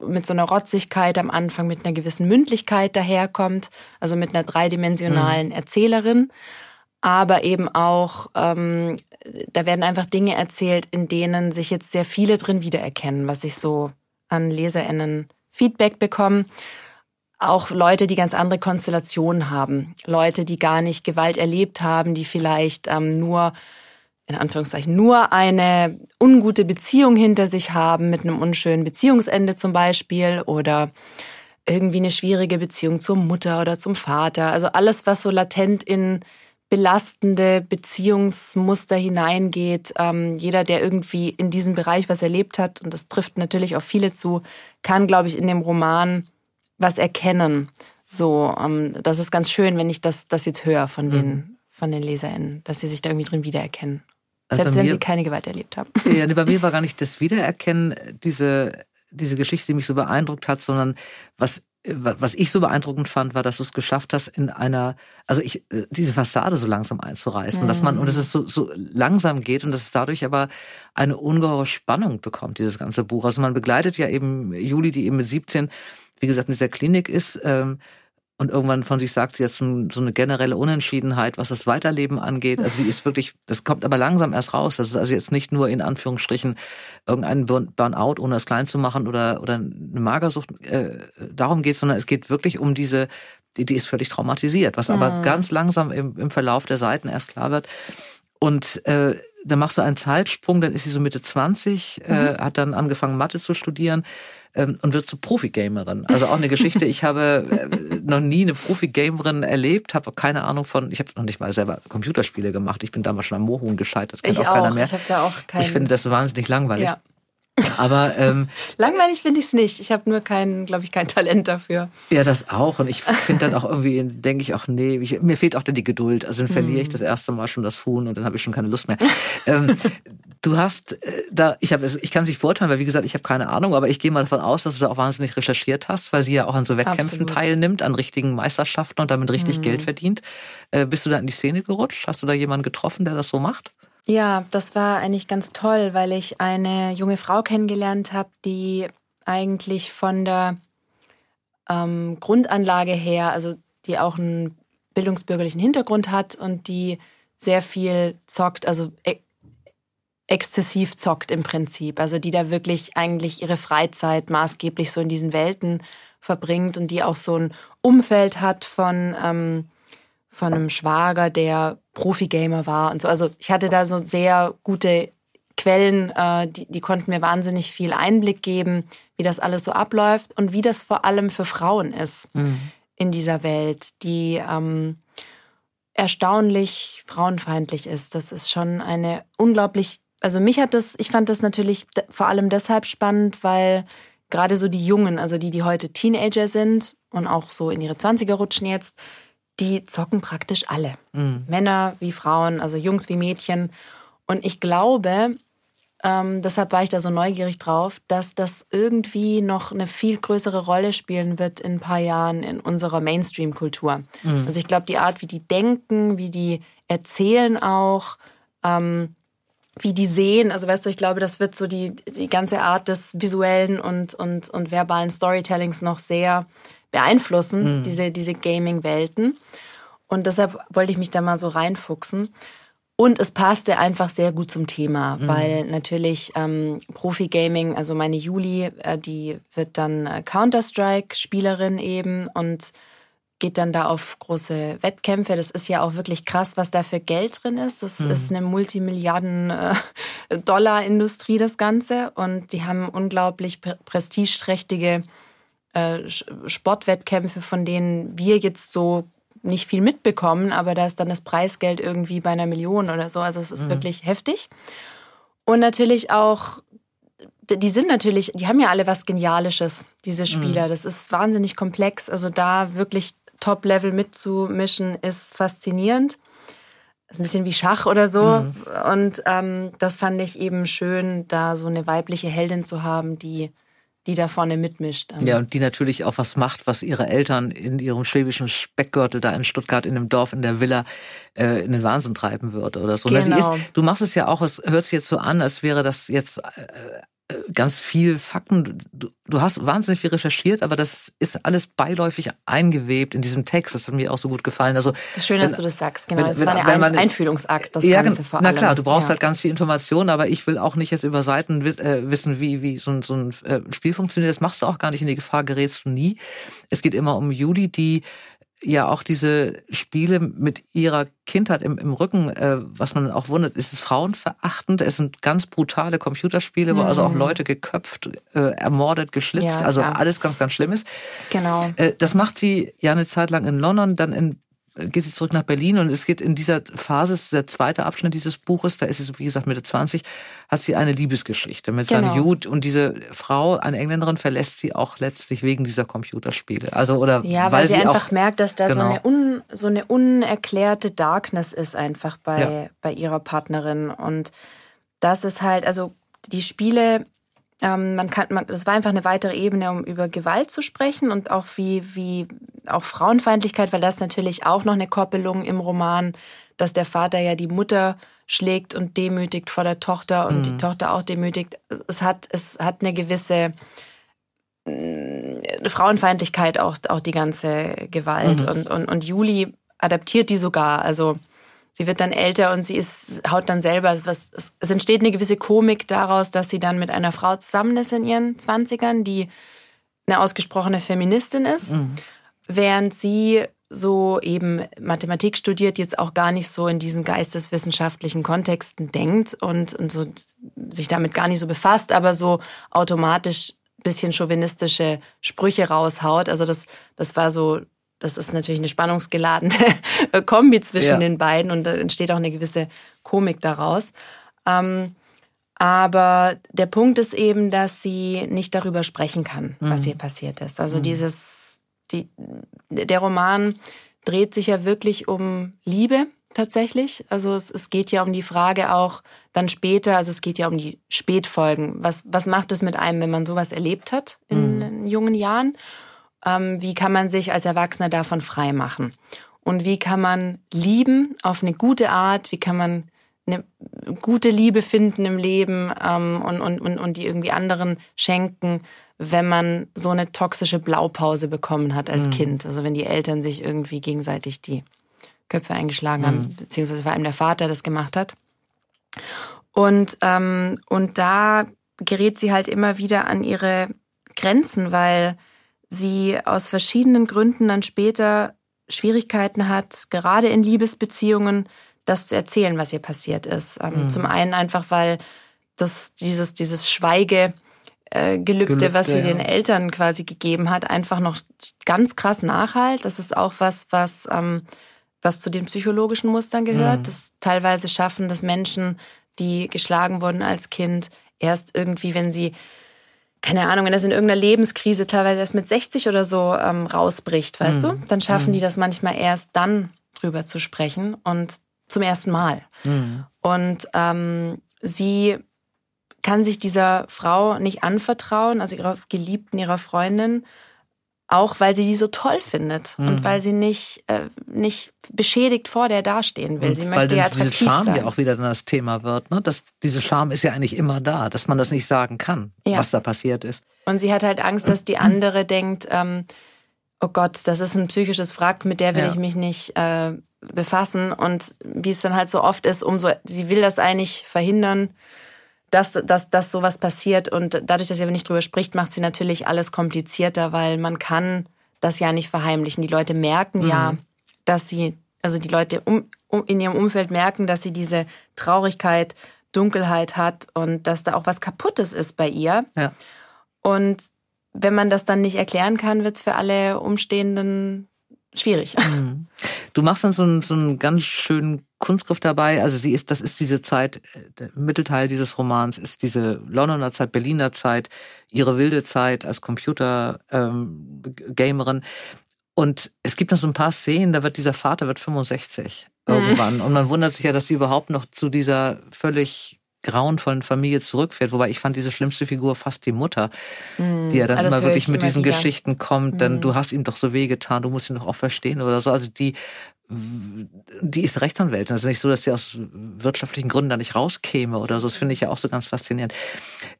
A: mit so einer Rotzigkeit am Anfang mit einer gewissen Mündlichkeit daherkommt, also mit einer dreidimensionalen mhm. Erzählerin aber eben auch, ähm, da werden einfach Dinge erzählt, in denen sich jetzt sehr viele drin wiedererkennen, was ich so an LeserInnen Feedback bekomme. Auch Leute, die ganz andere Konstellationen haben. Leute, die gar nicht Gewalt erlebt haben, die vielleicht ähm, nur, in Anführungszeichen, nur eine ungute Beziehung hinter sich haben, mit einem unschönen Beziehungsende zum Beispiel oder irgendwie eine schwierige Beziehung zur Mutter oder zum Vater. Also alles, was so latent in belastende Beziehungsmuster hineingeht. Ähm, jeder, der irgendwie in diesem Bereich was erlebt hat, und das trifft natürlich auf viele zu, kann, glaube ich, in dem Roman was erkennen. So, ähm, das ist ganz schön, wenn ich das, das jetzt höre von den, mhm. von den LeserInnen, dass sie sich da irgendwie drin wiedererkennen. Also Selbst wenn mir, sie keine Gewalt erlebt haben.
B: Ja, bei mir war gar nicht das Wiedererkennen, diese, diese Geschichte, die mich so beeindruckt hat, sondern was was ich so beeindruckend fand, war, dass du es geschafft hast, in einer, also ich, diese Fassade so langsam einzureißen, mhm. dass man, und dass es so, so langsam geht und dass es dadurch aber eine ungeheure Spannung bekommt, dieses ganze Buch. Also man begleitet ja eben Juli, die eben mit 17, wie gesagt, in dieser Klinik ist, ähm, und irgendwann von sich sagt sie jetzt so eine generelle Unentschiedenheit, was das Weiterleben angeht. Also die ist wirklich, das kommt aber langsam erst raus. Das ist also jetzt nicht nur in Anführungsstrichen irgendein Burnout, ohne es klein zu machen oder, oder eine Magersucht, äh, darum geht, sondern es geht wirklich um diese, die, die ist völlig traumatisiert, was aber mhm. ganz langsam im, im Verlauf der Seiten erst klar wird. Und äh, dann machst du einen Zeitsprung, dann ist sie so Mitte 20, äh, mhm. äh, hat dann angefangen Mathe zu studieren ähm, und wird zur Profi-Gamerin. Also auch eine Geschichte, ich habe äh, noch nie eine Profi-Gamerin erlebt, habe keine Ahnung von, ich habe noch nicht mal selber Computerspiele gemacht. Ich bin damals schon am Moorhuhn gescheitert,
A: das kennt auch, auch keiner mehr. Ich, hab da auch keinen...
B: ich finde das wahnsinnig langweilig. Ja. Aber ähm,
A: langweilig finde ich es nicht. Ich habe nur kein, glaube ich, kein Talent dafür.
B: Ja, das auch. Und ich finde dann auch irgendwie, denke ich auch, nee, ich, mir fehlt auch dann die Geduld. Also dann verliere ich mhm. das erste Mal schon das Huhn und dann habe ich schon keine Lust mehr. ähm, du hast äh, da, ich habe, ich kann es nicht beurteilen, weil wie gesagt, ich habe keine Ahnung, aber ich gehe mal davon aus, dass du da auch wahnsinnig recherchiert hast, weil sie ja auch an so Wettkämpfen Absolut. teilnimmt, an richtigen Meisterschaften und damit richtig mhm. Geld verdient. Äh, bist du da in die Szene gerutscht? Hast du da jemanden getroffen, der das so macht?
A: Ja, das war eigentlich ganz toll, weil ich eine junge Frau kennengelernt habe, die eigentlich von der ähm, Grundanlage her, also die auch einen bildungsbürgerlichen Hintergrund hat und die sehr viel zockt, also e exzessiv zockt im Prinzip. Also die da wirklich eigentlich ihre Freizeit maßgeblich so in diesen Welten verbringt und die auch so ein Umfeld hat von ähm, von einem Schwager, der Profi-Gamer war und so. Also ich hatte da so sehr gute Quellen, äh, die, die konnten mir wahnsinnig viel Einblick geben, wie das alles so abläuft und wie das vor allem für Frauen ist mhm. in dieser Welt, die ähm, erstaunlich frauenfeindlich ist. Das ist schon eine unglaublich, also mich hat das, ich fand das natürlich vor allem deshalb spannend, weil gerade so die Jungen, also die, die heute Teenager sind und auch so in ihre Zwanziger rutschen jetzt, die zocken praktisch alle. Mhm. Männer wie Frauen, also Jungs wie Mädchen. Und ich glaube, ähm, deshalb war ich da so neugierig drauf, dass das irgendwie noch eine viel größere Rolle spielen wird in ein paar Jahren in unserer Mainstream-Kultur. Mhm. Also ich glaube, die Art, wie die denken, wie die erzählen auch, ähm, wie die sehen, also weißt du, ich glaube, das wird so die, die ganze Art des visuellen und, und, und verbalen Storytellings noch sehr beeinflussen, mhm. diese, diese Gaming-Welten. Und deshalb wollte ich mich da mal so reinfuchsen. Und es passte einfach sehr gut zum Thema, mhm. weil natürlich ähm, Profi-Gaming, also meine Juli, äh, die wird dann äh, Counter-Strike-Spielerin eben und geht dann da auf große Wettkämpfe. Das ist ja auch wirklich krass, was da für Geld drin ist. Das mhm. ist eine Multimilliarden-Dollar-Industrie, äh, das Ganze. Und die haben unglaublich prestigeträchtige äh, Sportwettkämpfe, von denen wir jetzt so nicht viel mitbekommen, aber da ist dann das Preisgeld irgendwie bei einer Million oder so. Also es ist mhm. wirklich heftig. Und natürlich auch, die sind natürlich, die haben ja alle was Genialisches, diese Spieler. Mhm. Das ist wahnsinnig komplex. Also da wirklich Top-Level mitzumischen, ist faszinierend. Ist ein bisschen wie Schach oder so. Mhm. Und ähm, das fand ich eben schön, da so eine weibliche Heldin zu haben, die die da vorne mitmischt.
B: Ja, und die natürlich auch was macht, was ihre Eltern in ihrem schwäbischen Speckgürtel da in Stuttgart in dem Dorf in der Villa äh, in den Wahnsinn treiben würde oder so. Genau. Ist, du machst es ja auch, es hört sich jetzt so an, als wäre das jetzt äh, ganz viel Fakten. Du, du, hast wahnsinnig viel recherchiert, aber das ist alles beiläufig eingewebt in diesem Text. Das hat mir auch so gut gefallen. Also
A: das ist schön, dass du das sagst. Genau, wenn, das war ein Ein Einfühlungsakt. Das
B: ja, Ganze vor allem. Na klar, du brauchst ja. halt ganz viel Information, aber ich will auch nicht jetzt über Seiten äh, wissen, wie wie so ein, so ein äh, Spiel funktioniert. Das machst du auch gar nicht. In die Gefahr gerätst du nie. Es geht immer um Juli, die ja auch diese Spiele mit ihrer Kindheit im, im Rücken, äh, was man auch wundert, ist es frauenverachtend. Es sind ganz brutale Computerspiele, wo also auch mhm. Leute geköpft, äh, ermordet, geschlitzt, ja, also alles ganz, ganz Schlimmes.
A: Genau.
B: Äh, das macht sie ja eine Zeit lang in London, dann in geht sie zurück nach Berlin und es geht in dieser Phase, das ist der zweite Abschnitt dieses Buches, da ist sie, wie gesagt, Mitte 20, hat sie eine Liebesgeschichte mit genau. seinem Jude und diese Frau, eine Engländerin, verlässt sie auch letztlich wegen dieser Computerspiele. Also, oder
A: ja, weil, weil sie, sie, einfach auch, merkt, dass da genau. so, eine un, so eine unerklärte Darkness ist einfach bei, ja. bei ihrer Partnerin und das ist halt, also die Spiele ähm, man kann, man, das war einfach eine weitere Ebene, um über Gewalt zu sprechen und auch wie, wie auch Frauenfeindlichkeit, weil das natürlich auch noch eine Koppelung im Roman, dass der Vater ja die Mutter schlägt und demütigt vor der Tochter und mhm. die Tochter auch demütigt. Es hat, es hat eine gewisse äh, Frauenfeindlichkeit auch, auch die ganze Gewalt mhm. und, und, und Juli adaptiert die sogar. Also sie wird dann älter und sie ist, haut dann selber was. Es entsteht eine gewisse Komik daraus, dass sie dann mit einer Frau zusammen ist in ihren Zwanzigern, die eine ausgesprochene Feministin ist, mhm. während sie so eben Mathematik studiert, jetzt auch gar nicht so in diesen geisteswissenschaftlichen Kontexten denkt und, und so sich damit gar nicht so befasst, aber so automatisch bisschen chauvinistische Sprüche raushaut. Also das, das war so das ist natürlich eine spannungsgeladene Kombi zwischen ja. den beiden und da entsteht auch eine gewisse Komik daraus. Ähm, aber der Punkt ist eben, dass sie nicht darüber sprechen kann, was mhm. hier passiert ist. Also mhm. dieses, die, der Roman dreht sich ja wirklich um Liebe tatsächlich. Also es, es geht ja um die Frage auch dann später, also es geht ja um die Spätfolgen. Was, was macht es mit einem, wenn man sowas erlebt hat in, mhm. in jungen Jahren? Ähm, wie kann man sich als Erwachsener davon frei machen? Und wie kann man lieben auf eine gute Art? Wie kann man eine gute Liebe finden im Leben ähm, und, und, und, und die irgendwie anderen schenken, wenn man so eine toxische Blaupause bekommen hat als mhm. Kind? Also wenn die Eltern sich irgendwie gegenseitig die Köpfe eingeschlagen mhm. haben, beziehungsweise vor allem der Vater das gemacht hat. Und, ähm, und da gerät sie halt immer wieder an ihre Grenzen, weil sie aus verschiedenen Gründen dann später Schwierigkeiten hat, gerade in Liebesbeziehungen, das zu erzählen, was ihr passiert ist. Ähm, mhm. Zum einen einfach, weil das, dieses, dieses Schweige, äh, Gelübde, Gelübde, was sie ja. den Eltern quasi gegeben hat, einfach noch ganz krass nachhalt. Das ist auch was, was, ähm, was zu den psychologischen Mustern gehört. Mhm. Das teilweise schaffen das Menschen, die geschlagen wurden als Kind, erst irgendwie, wenn sie keine Ahnung, wenn das in irgendeiner Lebenskrise teilweise erst mit 60 oder so ähm, rausbricht, weißt mhm. du, dann schaffen mhm. die das manchmal erst dann drüber zu sprechen und zum ersten Mal. Mhm. Und ähm, sie kann sich dieser Frau nicht anvertrauen, also ihrer Geliebten, ihrer Freundin, auch weil sie die so toll findet mhm. und weil sie nicht, äh, nicht beschädigt vor der dastehen will. Und sie möchte ja attraktiv diese
B: Scham
A: sein.
B: ja auch wieder dann das Thema wird. Ne? Das, diese Scham ist ja eigentlich immer da, dass man das nicht sagen kann, ja. was da passiert ist.
A: Und sie hat halt Angst, dass die andere denkt, ähm, oh Gott, das ist ein psychisches Wrack, mit der will ja. ich mich nicht äh, befassen. Und wie es dann halt so oft ist, umso, sie will das eigentlich verhindern dass, dass, dass sowas passiert. Und dadurch, dass sie aber nicht drüber spricht, macht sie natürlich alles komplizierter, weil man kann das ja nicht verheimlichen. Die Leute merken mhm. ja, dass sie, also die Leute um, um, in ihrem Umfeld merken, dass sie diese Traurigkeit, Dunkelheit hat und dass da auch was Kaputtes ist bei ihr. Ja. Und wenn man das dann nicht erklären kann, wird es für alle Umstehenden schwierig. Mhm.
B: Du machst dann so einen, so einen ganz schönen Kunstgriff dabei. Also sie ist, das ist diese Zeit, der Mittelteil dieses Romans ist diese Londoner Zeit, Berliner Zeit, ihre wilde Zeit als Computer-Gamerin. Ähm, und es gibt noch so ein paar Szenen, da wird dieser Vater wird 65 mhm. irgendwann. Und man wundert sich ja, dass sie überhaupt noch zu dieser völlig grauenvollen Familie zurückfährt. Wobei ich fand diese schlimmste Figur fast die Mutter, mm, die ja dann immer wirklich mit immer diesen wieder. Geschichten kommt. Mm. Dann mhm. du hast ihm doch so wehgetan, du musst ihn doch auch verstehen oder so. Also die die ist Rechtsanwältin. Also nicht so, dass sie aus wirtschaftlichen Gründen da nicht rauskäme oder so. Das finde ich ja auch so ganz faszinierend.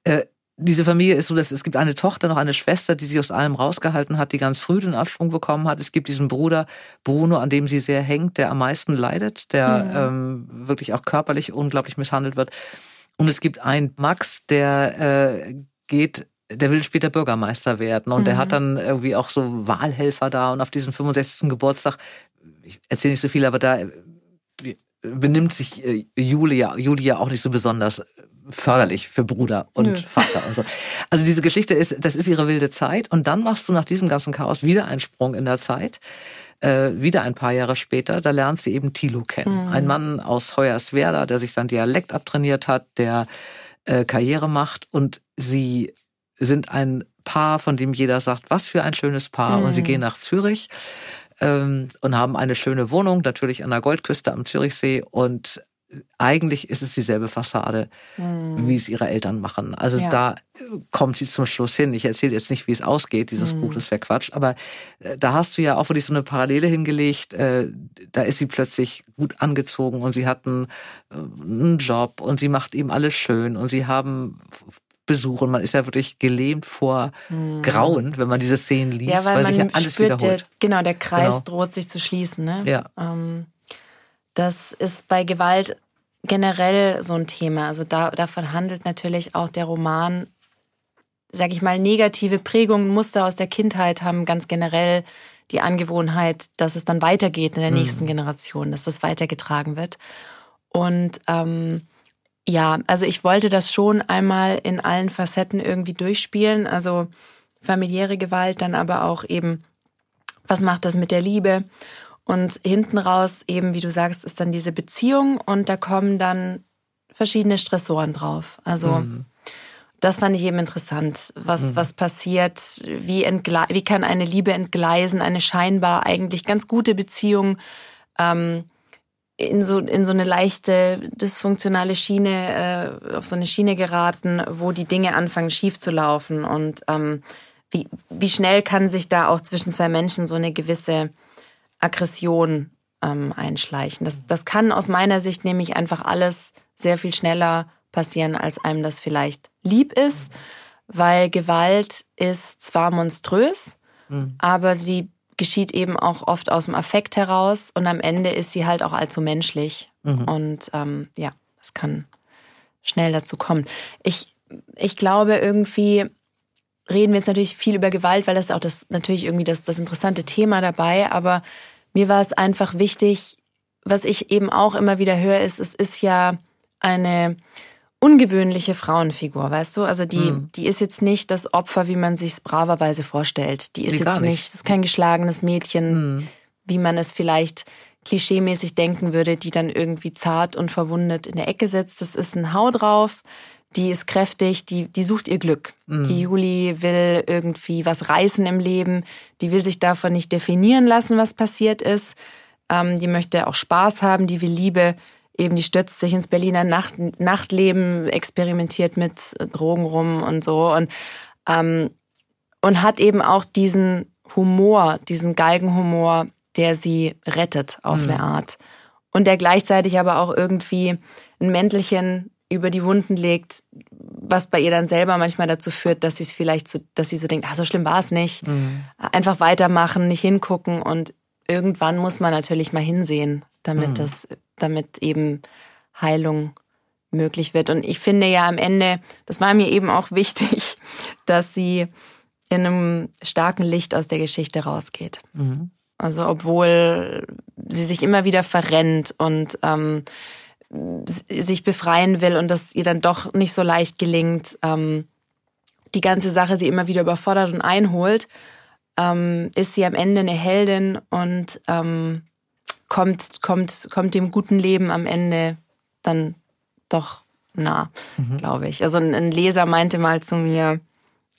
B: Äh, diese Familie ist so, dass es gibt eine Tochter, noch eine Schwester, die sie aus allem rausgehalten hat, die ganz früh den Absprung bekommen hat. Es gibt diesen Bruder Bruno, an dem sie sehr hängt, der am meisten leidet, der mhm. ähm, wirklich auch körperlich unglaublich misshandelt wird. Und es gibt einen Max, der äh, geht der will später Bürgermeister werden und mhm. der hat dann irgendwie auch so Wahlhelfer da und auf diesem 65. Geburtstag, ich erzähle nicht so viel, aber da benimmt sich äh, Julia, Julia auch nicht so besonders förderlich für Bruder und Nö. Vater und so. Also diese Geschichte ist, das ist ihre wilde Zeit und dann machst du nach diesem ganzen Chaos wieder einen Sprung in der Zeit. Äh, wieder ein paar Jahre später, da lernt sie eben Thilo kennen. Mhm. Ein Mann aus Hoyerswerda, der sich sein Dialekt abtrainiert hat, der äh, Karriere macht und sie sind ein Paar, von dem jeder sagt, was für ein schönes Paar. Mhm. Und sie mhm. gehen nach Zürich ähm, und haben eine schöne Wohnung, natürlich an der Goldküste am Zürichsee. Und eigentlich ist es dieselbe Fassade, mhm. wie es ihre Eltern machen. Also ja. da kommt sie zum Schluss hin. Ich erzähle jetzt nicht, wie es ausgeht, dieses mhm. Buch, das wäre Quatsch. Aber äh, da hast du ja auch wirklich so eine Parallele hingelegt. Äh, da ist sie plötzlich gut angezogen und sie hat einen, äh, einen Job und sie macht ihm alles schön und sie haben Besuch und man ist ja wirklich gelähmt vor mhm. Grauen, wenn man diese Szenen liest, ja, weil, weil sich ja alles spürt, wiederholt.
A: Der, genau, der Kreis genau. droht sich zu schließen. Ne?
B: Ja. Ähm,
A: das ist bei Gewalt generell so ein Thema. Also da, davon handelt natürlich auch der Roman, sag ich mal, negative Prägungen, Muster aus der Kindheit haben ganz generell die Angewohnheit, dass es dann weitergeht in der mhm. nächsten Generation, dass das weitergetragen wird. Und ähm, ja, also ich wollte das schon einmal in allen Facetten irgendwie durchspielen. Also familiäre Gewalt, dann aber auch eben, was macht das mit der Liebe? Und hinten raus eben, wie du sagst, ist dann diese Beziehung und da kommen dann verschiedene Stressoren drauf. Also mhm. das fand ich eben interessant, was, mhm. was passiert, wie, wie kann eine Liebe entgleisen, eine scheinbar eigentlich ganz gute Beziehung ähm, in so in so eine leichte dysfunktionale Schiene äh, auf so eine Schiene geraten, wo die Dinge anfangen schief zu laufen und ähm, wie wie schnell kann sich da auch zwischen zwei Menschen so eine gewisse Aggression ähm, einschleichen. Das, das kann aus meiner Sicht nämlich einfach alles sehr viel schneller passieren, als einem das vielleicht lieb ist, weil Gewalt ist zwar monströs, mhm. aber sie geschieht eben auch oft aus dem Affekt heraus und am Ende ist sie halt auch allzu menschlich. Mhm. Und ähm, ja, es kann schnell dazu kommen. Ich, ich glaube irgendwie, reden wir jetzt natürlich viel über Gewalt, weil das ist auch das natürlich irgendwie das, das interessante Thema dabei. Aber mir war es einfach wichtig, was ich eben auch immer wieder höre, ist, es ist ja eine ungewöhnliche Frauenfigur, weißt du? Also die, mhm. die ist jetzt nicht das Opfer, wie man sich braverweise vorstellt. Die ist nee, jetzt nicht. nicht, das ist kein geschlagenes Mädchen, mhm. wie man es vielleicht klischeemäßig denken würde, die dann irgendwie zart und verwundet in der Ecke sitzt. Das ist ein Hau drauf die ist kräftig, die, die sucht ihr Glück. Mhm. Die Juli will irgendwie was reißen im Leben, die will sich davon nicht definieren lassen, was passiert ist. Ähm, die möchte auch Spaß haben, die will Liebe. Eben, die stürzt sich ins Berliner Nacht, Nachtleben, experimentiert mit Drogen rum und so und, ähm, und hat eben auch diesen Humor, diesen Galgenhumor, der sie rettet auf mhm. eine Art. Und der gleichzeitig aber auch irgendwie ein Mäntelchen über die Wunden legt, was bei ihr dann selber manchmal dazu führt, dass sie es vielleicht so, dass sie so denkt, ah, so schlimm war es nicht. Mhm. Einfach weitermachen, nicht hingucken und irgendwann muss man natürlich mal hinsehen, damit mhm. das, damit eben Heilung möglich wird. Und ich finde ja am Ende, das war mir eben auch wichtig, dass sie in einem starken Licht aus der Geschichte rausgeht. Mhm. Also obwohl sie sich immer wieder verrennt und ähm, sich befreien will und das ihr dann doch nicht so leicht gelingt, ähm, die ganze Sache sie immer wieder überfordert und einholt, ähm, ist sie am Ende eine Heldin und ähm, kommt, kommt, kommt dem guten Leben am Ende dann doch nah, mhm. glaube ich. Also ein, ein Leser meinte mal zu mir,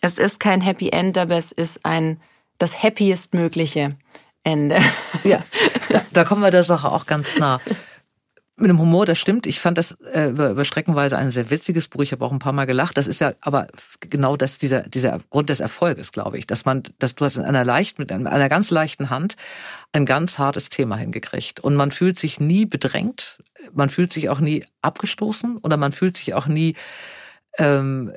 A: es ist kein Happy End, aber es ist ein das happiest mögliche Ende.
B: Ja, da, da kommen wir der Sache auch ganz nah mit dem Humor, das stimmt. Ich fand das äh, über Streckenweise ein sehr witziges Buch. Ich habe auch ein paar Mal gelacht. Das ist ja aber genau das dieser dieser Grund des Erfolges, glaube ich, dass man, dass du hast in einer leicht mit einer ganz leichten Hand ein ganz hartes Thema hingekriegt und man fühlt sich nie bedrängt, man fühlt sich auch nie abgestoßen oder man fühlt sich auch nie ähm,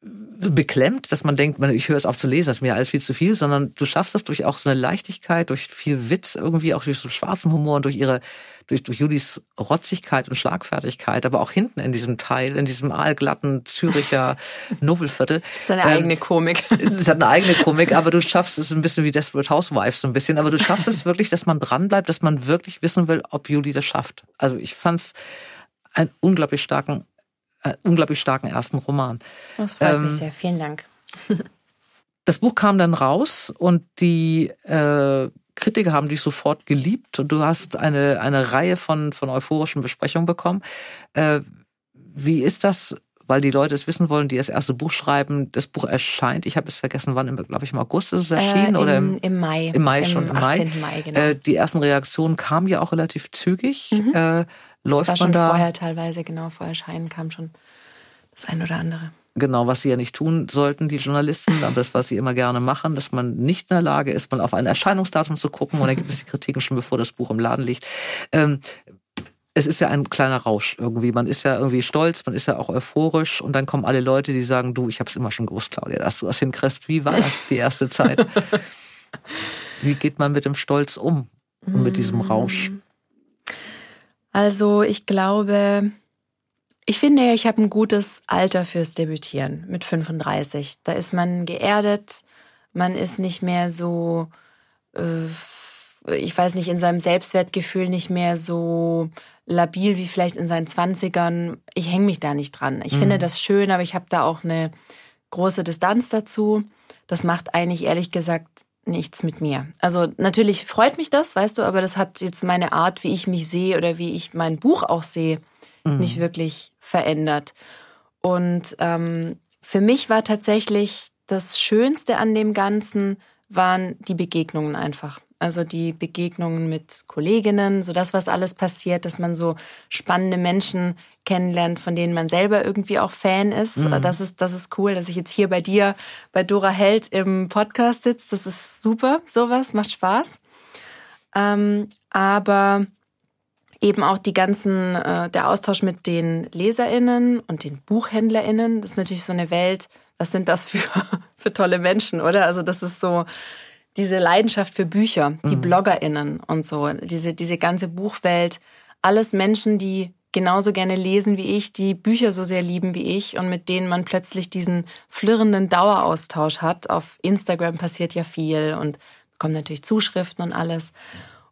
B: beklemmt, dass man denkt, ich höre es auf zu lesen, das ist mir alles viel zu viel, sondern du schaffst es durch auch so eine Leichtigkeit, durch viel Witz irgendwie, auch durch so schwarzen Humor und durch ihre, durch, durch Judis Rotzigkeit und Schlagfertigkeit, aber auch hinten in diesem Teil, in diesem aalglatten Züricher Nobelviertel.
A: Seine ähm, eigene Komik.
B: Es hat eine eigene Komik, aber du schaffst es ein bisschen wie Desperate Housewives so ein bisschen, aber du schaffst es wirklich, dass man dranbleibt, dass man wirklich wissen will, ob Juli das schafft. Also ich fand's einen unglaublich starken äh, unglaublich starken ersten Roman.
A: Das freut ähm, mich sehr. Vielen Dank.
B: das Buch kam dann raus und die äh, Kritiker haben dich sofort geliebt und du hast eine, eine Reihe von, von euphorischen Besprechungen bekommen. Äh, wie ist das, weil die Leute es wissen wollen, die das erste Buch schreiben? Das Buch erscheint, ich habe es vergessen, wann, glaube ich, im August ist es erschienen äh, im,
A: oder im, im, Mai.
B: Im Mai schon, im,
A: im
B: Mai.
A: Mai genau.
B: Äh, die ersten Reaktionen kamen ja auch relativ zügig. Mhm. Äh, läuft
A: das war
B: man
A: schon
B: da?
A: vorher teilweise, genau, vor Erscheinen kam schon das ein oder andere.
B: Genau, was sie ja nicht tun sollten, die Journalisten, aber das, was sie immer gerne machen, dass man nicht in der Lage ist, mal auf ein Erscheinungsdatum zu gucken und dann gibt es die Kritiken schon, bevor das Buch im Laden liegt. Ähm, es ist ja ein kleiner Rausch irgendwie. Man ist ja irgendwie stolz, man ist ja auch euphorisch und dann kommen alle Leute, die sagen, du, ich habe es immer schon gewusst, Claudia, dass du das hinkriegst. Wie war das die erste Zeit? Wie geht man mit dem Stolz um und mit diesem Rausch?
A: Also ich glaube, ich finde, ich habe ein gutes Alter fürs Debütieren mit 35. Da ist man geerdet, man ist nicht mehr so, äh, ich weiß nicht, in seinem Selbstwertgefühl nicht mehr so labil wie vielleicht in seinen 20ern. Ich hänge mich da nicht dran. Ich mhm. finde das schön, aber ich habe da auch eine große Distanz dazu. Das macht eigentlich ehrlich gesagt nichts mit mir. Also natürlich freut mich das, weißt du, aber das hat jetzt meine Art, wie ich mich sehe oder wie ich mein Buch auch sehe, mhm. nicht wirklich verändert. Und ähm, für mich war tatsächlich das Schönste an dem Ganzen waren die Begegnungen einfach. Also die Begegnungen mit Kolleginnen, so das, was alles passiert, dass man so spannende Menschen kennenlernt, von denen man selber irgendwie auch Fan ist. Mhm. Das ist, das ist cool, dass ich jetzt hier bei dir, bei Dora Held im Podcast sitze. Das ist super, sowas, macht Spaß. Ähm, aber eben auch die ganzen, äh, der Austausch mit den LeserInnen und den BuchhändlerInnen, das ist natürlich so eine Welt, was sind das für, für tolle Menschen, oder? Also das ist so, diese Leidenschaft für Bücher, die mhm. BloggerInnen und so, diese, diese ganze Buchwelt, alles Menschen, die genauso gerne lesen wie ich, die Bücher so sehr lieben wie ich und mit denen man plötzlich diesen flirrenden Daueraustausch hat. Auf Instagram passiert ja viel und bekommt natürlich Zuschriften und alles.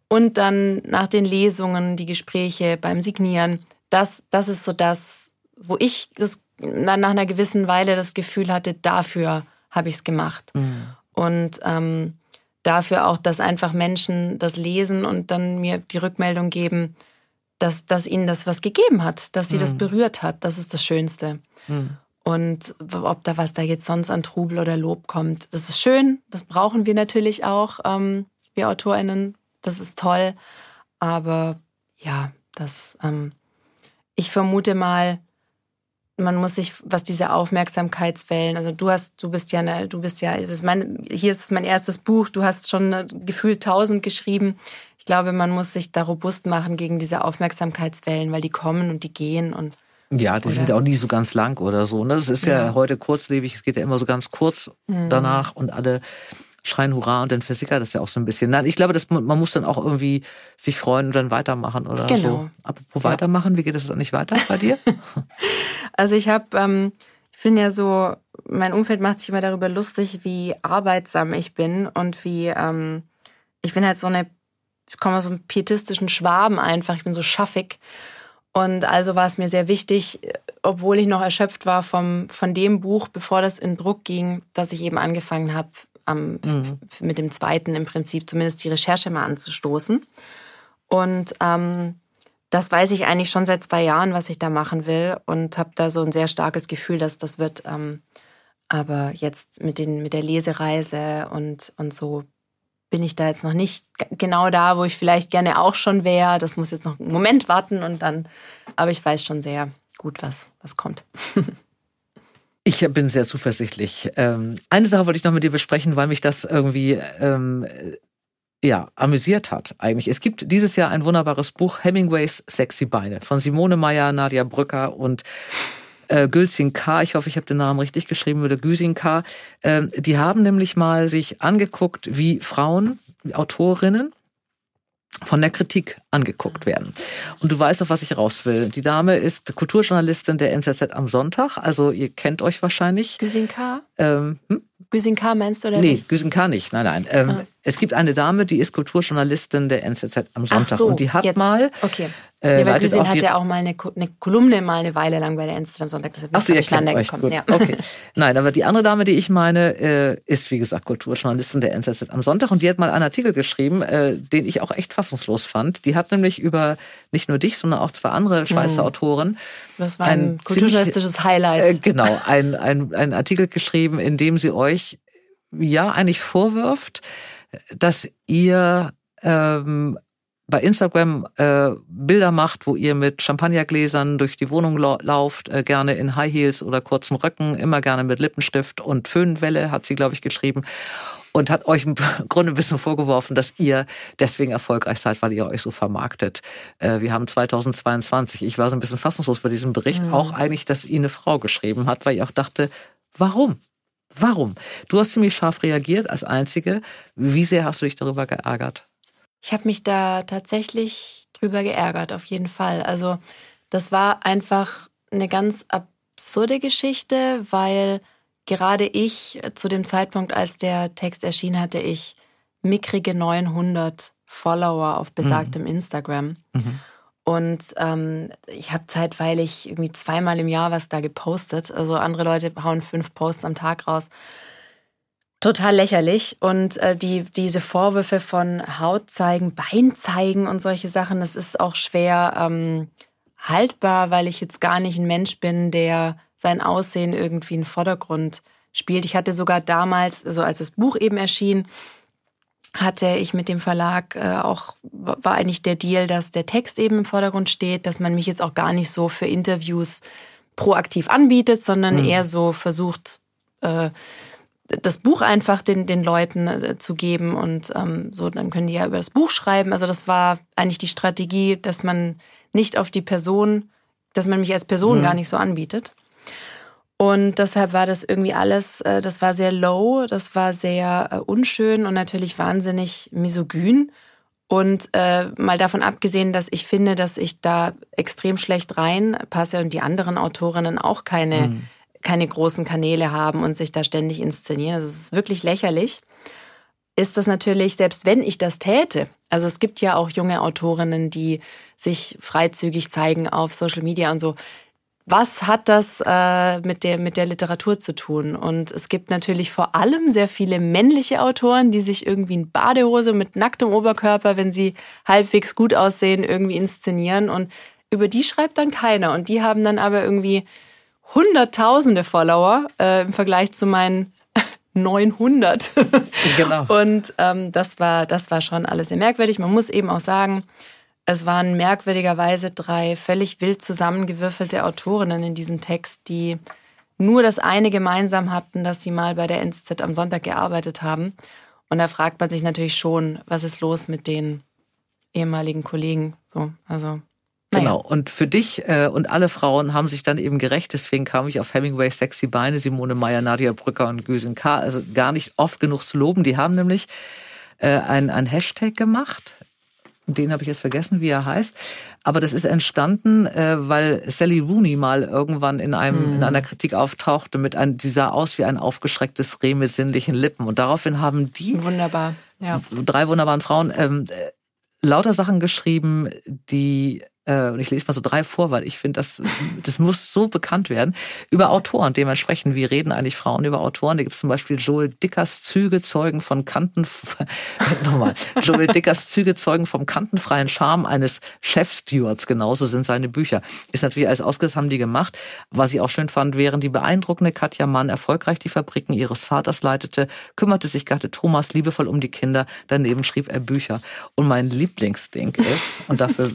A: Und dann nach den Lesungen, die Gespräche beim Signieren, das, das ist so das, wo ich das nach einer gewissen Weile das Gefühl hatte, dafür habe ich es gemacht. Mhm. Und ähm, dafür auch, dass einfach Menschen das lesen und dann mir die Rückmeldung geben, dass, dass ihnen das was gegeben hat, dass sie mhm. das berührt hat. Das ist das Schönste. Mhm. Und ob da was da jetzt sonst an Trubel oder Lob kommt, das ist schön. Das brauchen wir natürlich auch, ähm, wir AutorInnen. Das ist toll. Aber ja, das, ähm, ich vermute mal, man muss sich, was diese Aufmerksamkeitswellen, also du hast, du bist ja, eine, du bist ja, ist mein, hier ist mein erstes Buch, du hast schon gefühlt tausend geschrieben. Ich glaube, man muss sich da robust machen gegen diese Aufmerksamkeitswellen, weil die kommen und die gehen und
B: ja, die oder? sind ja auch nie so ganz lang oder so. Ne? Das ist ja, ja heute kurzlebig, es geht ja immer so ganz kurz mhm. danach und alle schreien Hurra und dann versickert das ja auch so ein bisschen. Nein, ich glaube, dass man, man muss dann auch irgendwie sich freuen und dann weitermachen oder genau. so. Apropos ja. weitermachen, wie geht es dann nicht weiter bei dir?
A: also ich habe, ähm, ich bin ja so, mein Umfeld macht sich immer darüber lustig, wie arbeitsam ich bin und wie, ähm, ich bin halt so eine, ich komme aus so einem pietistischen Schwaben einfach, ich bin so schaffig. Und also war es mir sehr wichtig, obwohl ich noch erschöpft war vom, von dem Buch, bevor das in Druck ging, dass ich eben angefangen habe, am, mhm. mit dem zweiten im Prinzip zumindest die Recherche mal anzustoßen. Und ähm, das weiß ich eigentlich schon seit zwei Jahren, was ich da machen will und habe da so ein sehr starkes Gefühl, dass das wird. Ähm, aber jetzt mit, den, mit der Lesereise und, und so bin ich da jetzt noch nicht genau da, wo ich vielleicht gerne auch schon wäre. Das muss jetzt noch einen Moment warten und dann, aber ich weiß schon sehr gut, was, was kommt.
B: Ich bin sehr zuversichtlich. Ähm, eine Sache wollte ich noch mit dir besprechen, weil mich das irgendwie ähm, ja, amüsiert hat eigentlich. Es gibt dieses Jahr ein wunderbares Buch, Hemingways Sexy Beine, von Simone Meyer, Nadia Brücker und äh, Gülsin K., ich hoffe, ich habe den Namen richtig geschrieben, oder Güsin K., äh, die haben nämlich mal sich angeguckt, wie Frauen, Autorinnen, von der Kritik angeguckt werden. Und du weißt, auf was ich raus will. Die Dame ist Kulturjournalistin der NZZ am Sonntag. Also ihr kennt euch wahrscheinlich.
A: Güsin K.? Ähm, hm? Güsin K. meinst du oder
B: Nee, Güsin K. nicht. Nein, nein. Ähm, ah. Es gibt eine Dame, die ist Kulturjournalistin der NZZ am Sonntag. So, und die hat jetzt. mal
A: okay. Äh, ja, weil Güsin hat ja auch mal eine, eine, Kolumne mal eine Weile lang bei der Enst am Sonntag.
B: Deshalb Ach so, ihr kennt euch, gekommen. gut. Ja. Okay. Nein, aber die andere Dame, die ich meine, äh, ist wie gesagt Kulturjournalistin der NZZ am Sonntag und die hat mal einen Artikel geschrieben, äh, den ich auch echt fassungslos fand. Die hat nämlich über nicht nur dich, sondern auch zwei andere Schweizer mhm. Autoren.
A: Das war ein, ein kulturjournalistisches ziemlich, Highlight. Äh,
B: genau, ein, ein, ein Artikel geschrieben, in dem sie euch ja eigentlich vorwirft, dass ihr ähm, bei Instagram äh, Bilder macht, wo ihr mit Champagnergläsern durch die Wohnung lauft, äh, gerne in High Heels oder kurzen Röcken, immer gerne mit Lippenstift und Föhnwelle, hat sie, glaube ich, geschrieben. Und hat euch im Grunde ein bisschen vorgeworfen, dass ihr deswegen erfolgreich seid, weil ihr euch so vermarktet. Äh, wir haben 2022. Ich war so ein bisschen fassungslos bei diesem Bericht. Mhm. Auch eigentlich, dass ihn eine Frau geschrieben hat, weil ich auch dachte, warum? Warum? Du hast ziemlich scharf reagiert als Einzige. Wie sehr hast du dich darüber geärgert?
A: Ich habe mich da tatsächlich drüber geärgert, auf jeden Fall. Also das war einfach eine ganz absurde Geschichte, weil gerade ich zu dem Zeitpunkt, als der Text erschien, hatte ich mickrige 900 Follower auf besagtem mhm. Instagram. Mhm. Und ähm, ich habe zeitweilig irgendwie zweimal im Jahr was da gepostet. Also andere Leute hauen fünf Posts am Tag raus. Total lächerlich. Und äh, die, diese Vorwürfe von Haut zeigen, Bein zeigen und solche Sachen, das ist auch schwer ähm, haltbar, weil ich jetzt gar nicht ein Mensch bin, der sein Aussehen irgendwie in den Vordergrund spielt. Ich hatte sogar damals, also als das Buch eben erschien, hatte ich mit dem Verlag äh, auch, war eigentlich der Deal, dass der Text eben im Vordergrund steht, dass man mich jetzt auch gar nicht so für Interviews proaktiv anbietet, sondern mhm. eher so versucht, äh, das Buch einfach den, den Leuten äh, zu geben und ähm, so, dann können die ja über das Buch schreiben. Also das war eigentlich die Strategie, dass man nicht auf die Person, dass man mich als Person mhm. gar nicht so anbietet. Und deshalb war das irgendwie alles, äh, das war sehr low, das war sehr äh, unschön und natürlich wahnsinnig misogyn. Und äh, mal davon abgesehen, dass ich finde, dass ich da extrem schlecht reinpasse und die anderen Autorinnen auch keine, mhm. keine großen Kanäle haben und sich da ständig inszenieren. Also es ist wirklich lächerlich. Ist das natürlich, selbst wenn ich das täte, also es gibt ja auch junge Autorinnen, die sich freizügig zeigen auf Social Media und so, was hat das äh, mit, der, mit der Literatur zu tun? Und es gibt natürlich vor allem sehr viele männliche Autoren, die sich irgendwie in Badehose mit nacktem Oberkörper, wenn sie halbwegs gut aussehen, irgendwie inszenieren. Und über die schreibt dann keiner. Und die haben dann aber irgendwie hunderttausende Follower äh, im Vergleich zu meinen 900. genau. Und ähm, das war das war schon alles sehr merkwürdig. Man muss eben auch sagen, es waren merkwürdigerweise drei völlig wild zusammengewürfelte Autorinnen in diesem Text, die nur das eine gemeinsam hatten, dass sie mal bei der NZZ am Sonntag gearbeitet haben. Und da fragt man sich natürlich schon, was ist los mit den ehemaligen Kollegen? So, also.
B: Naja. Genau. Und für dich äh, und alle Frauen haben sich dann eben gerecht. Deswegen kam ich auf Hemingway Sexy Beine, Simone Meyer, Nadia Brücker und Güsen K. Also gar nicht oft genug zu loben. Die haben nämlich äh, ein, ein Hashtag gemacht den habe ich jetzt vergessen, wie er heißt. Aber das ist entstanden, äh, weil Sally Rooney mal irgendwann in einem mhm. in einer Kritik auftauchte mit einem, die sah aus wie ein aufgeschrecktes Reh mit sinnlichen Lippen. Und daraufhin haben die
A: wunderbar, ja.
B: drei wunderbaren Frauen ähm, äh, lauter Sachen geschrieben, die und ich lese mal so drei vor, weil ich finde, das, das muss so bekannt werden, über Autoren. Dementsprechend, wie reden eigentlich Frauen über Autoren? Da gibt es zum Beispiel Joel Dickers Züge zeugen von Kanten, nochmal, Joel Dickers Züge zeugen vom kantenfreien Charme eines Chefstewards. Genauso sind seine Bücher. Ist natürlich alles ausgesetzt, haben die gemacht. Was ich auch schön fand, während die beeindruckende Katja Mann erfolgreich die Fabriken ihres Vaters leitete, kümmerte sich Gatte Thomas liebevoll um die Kinder. Daneben schrieb er Bücher. Und mein Lieblingsding ist, und dafür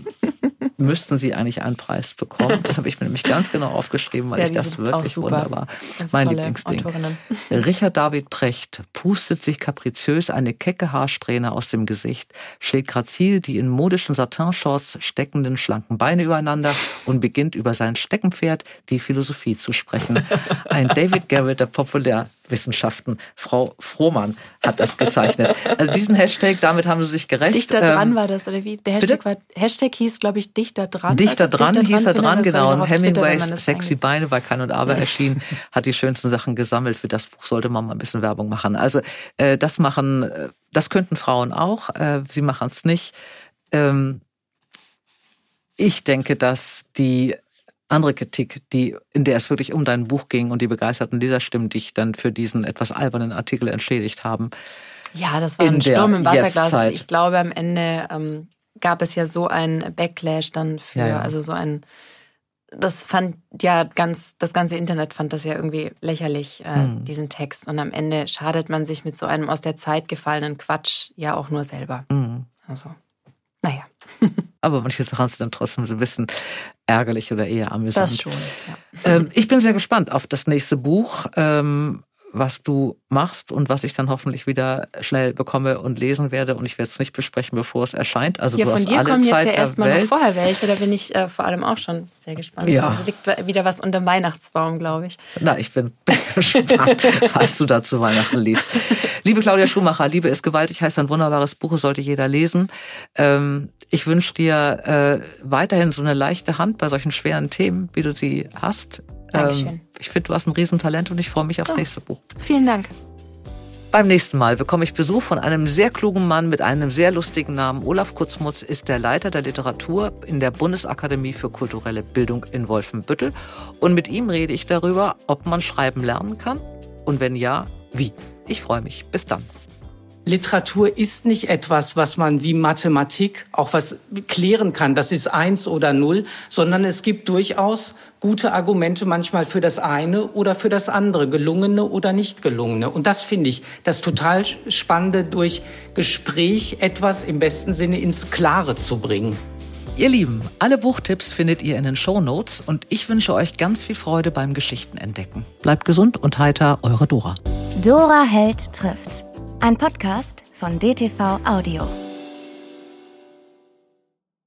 B: müssten sie eigentlich einen Preis bekommen. Das habe ich mir nämlich ganz genau aufgeschrieben, weil ja, ich das wirklich wunderbar. Ganz mein Lieblingsding. Autorinnen. Richard David Precht pustet sich kapriziös eine kecke Haarsträhne aus dem Gesicht, schlägt grazil die in modischen Satin-Shorts steckenden schlanken Beine übereinander und beginnt über sein Steckenpferd die Philosophie zu sprechen. Ein David Garrett der Populärwissenschaften. Frau Frohmann hat das gezeichnet. Also diesen Hashtag, damit haben sie sich gerecht.
A: Dichter dran ähm, war das, oder wie? Der Hashtag, war, Hashtag hieß, glaube ich, Dichter dran.
B: Dichter dran Dichter hieß er dran, genau. Und Hemingways Sexy Beine bei Kein und Aber erschienen, hat die schönsten Sachen gesammelt. Für das Buch sollte man mal ein bisschen Werbung machen. Also äh, das machen, äh, das könnten Frauen auch. Äh, sie machen es nicht. Ähm, ich denke, dass die andere Kritik, die, in der es wirklich um dein Buch ging und die begeisterten Leserstimmen dich dann für diesen etwas albernen Artikel entschädigt haben.
A: Ja, das war ein Sturm im Wasserglas. Ich glaube, am Ende ähm, gab es ja so ein Backlash dann für, ja, ja. also so ein, das fand ja ganz, das ganze Internet fand das ja irgendwie lächerlich, äh, hm. diesen Text. Und am Ende schadet man sich mit so einem aus der Zeit gefallenen Quatsch ja auch nur selber. Hm. Also, naja.
B: Aber manche Sachen sind dann trotzdem so ein bisschen ärgerlich oder eher amüsant.
A: Das schon, ja.
B: Ähm, ich bin sehr gespannt auf das nächste Buch. Ähm, was du machst und was ich dann hoffentlich wieder schnell bekomme und lesen werde. Und ich werde es nicht besprechen, bevor es erscheint. Also
A: ja,
B: du
A: von
B: hast
A: dir
B: alle
A: kommen
B: Zeit
A: jetzt ja erstmal noch vorher welche. Da bin ich äh, vor allem auch schon sehr gespannt.
B: Ja.
A: Da liegt wieder was unter dem Weihnachtsbaum, glaube ich.
B: Na, ich bin gespannt, was du da zu Weihnachten liest. Liebe Claudia Schumacher, Liebe ist gewaltig heißt ein wunderbares Buch, sollte jeder lesen. Ähm, ich wünsche dir äh, weiterhin so eine leichte Hand bei solchen schweren Themen, wie du sie hast.
A: Dankeschön. Ähm,
B: ich finde, du hast ein Riesentalent und ich freue mich aufs oh, nächste Buch.
A: Vielen Dank.
B: Beim nächsten Mal bekomme ich Besuch von einem sehr klugen Mann mit einem sehr lustigen Namen. Olaf Kutzmutz ist der Leiter der Literatur in der Bundesakademie für kulturelle Bildung in Wolfenbüttel. Und mit ihm rede ich darüber, ob man schreiben lernen kann und wenn ja, wie. Ich freue mich. Bis dann.
E: Literatur ist nicht etwas, was man wie Mathematik auch was klären kann. Das ist eins oder null, sondern es gibt durchaus gute Argumente manchmal für das eine oder für das andere, gelungene oder nicht gelungene. Und das finde ich das total Spannende, durch Gespräch etwas im besten Sinne ins Klare zu bringen.
B: Ihr Lieben, alle Buchtipps findet ihr in den Show Notes und ich wünsche euch ganz viel Freude beim Geschichtenentdecken. Bleibt gesund und heiter, eure Dora.
C: Dora Held trifft. Ein Podcast von DTV Audio.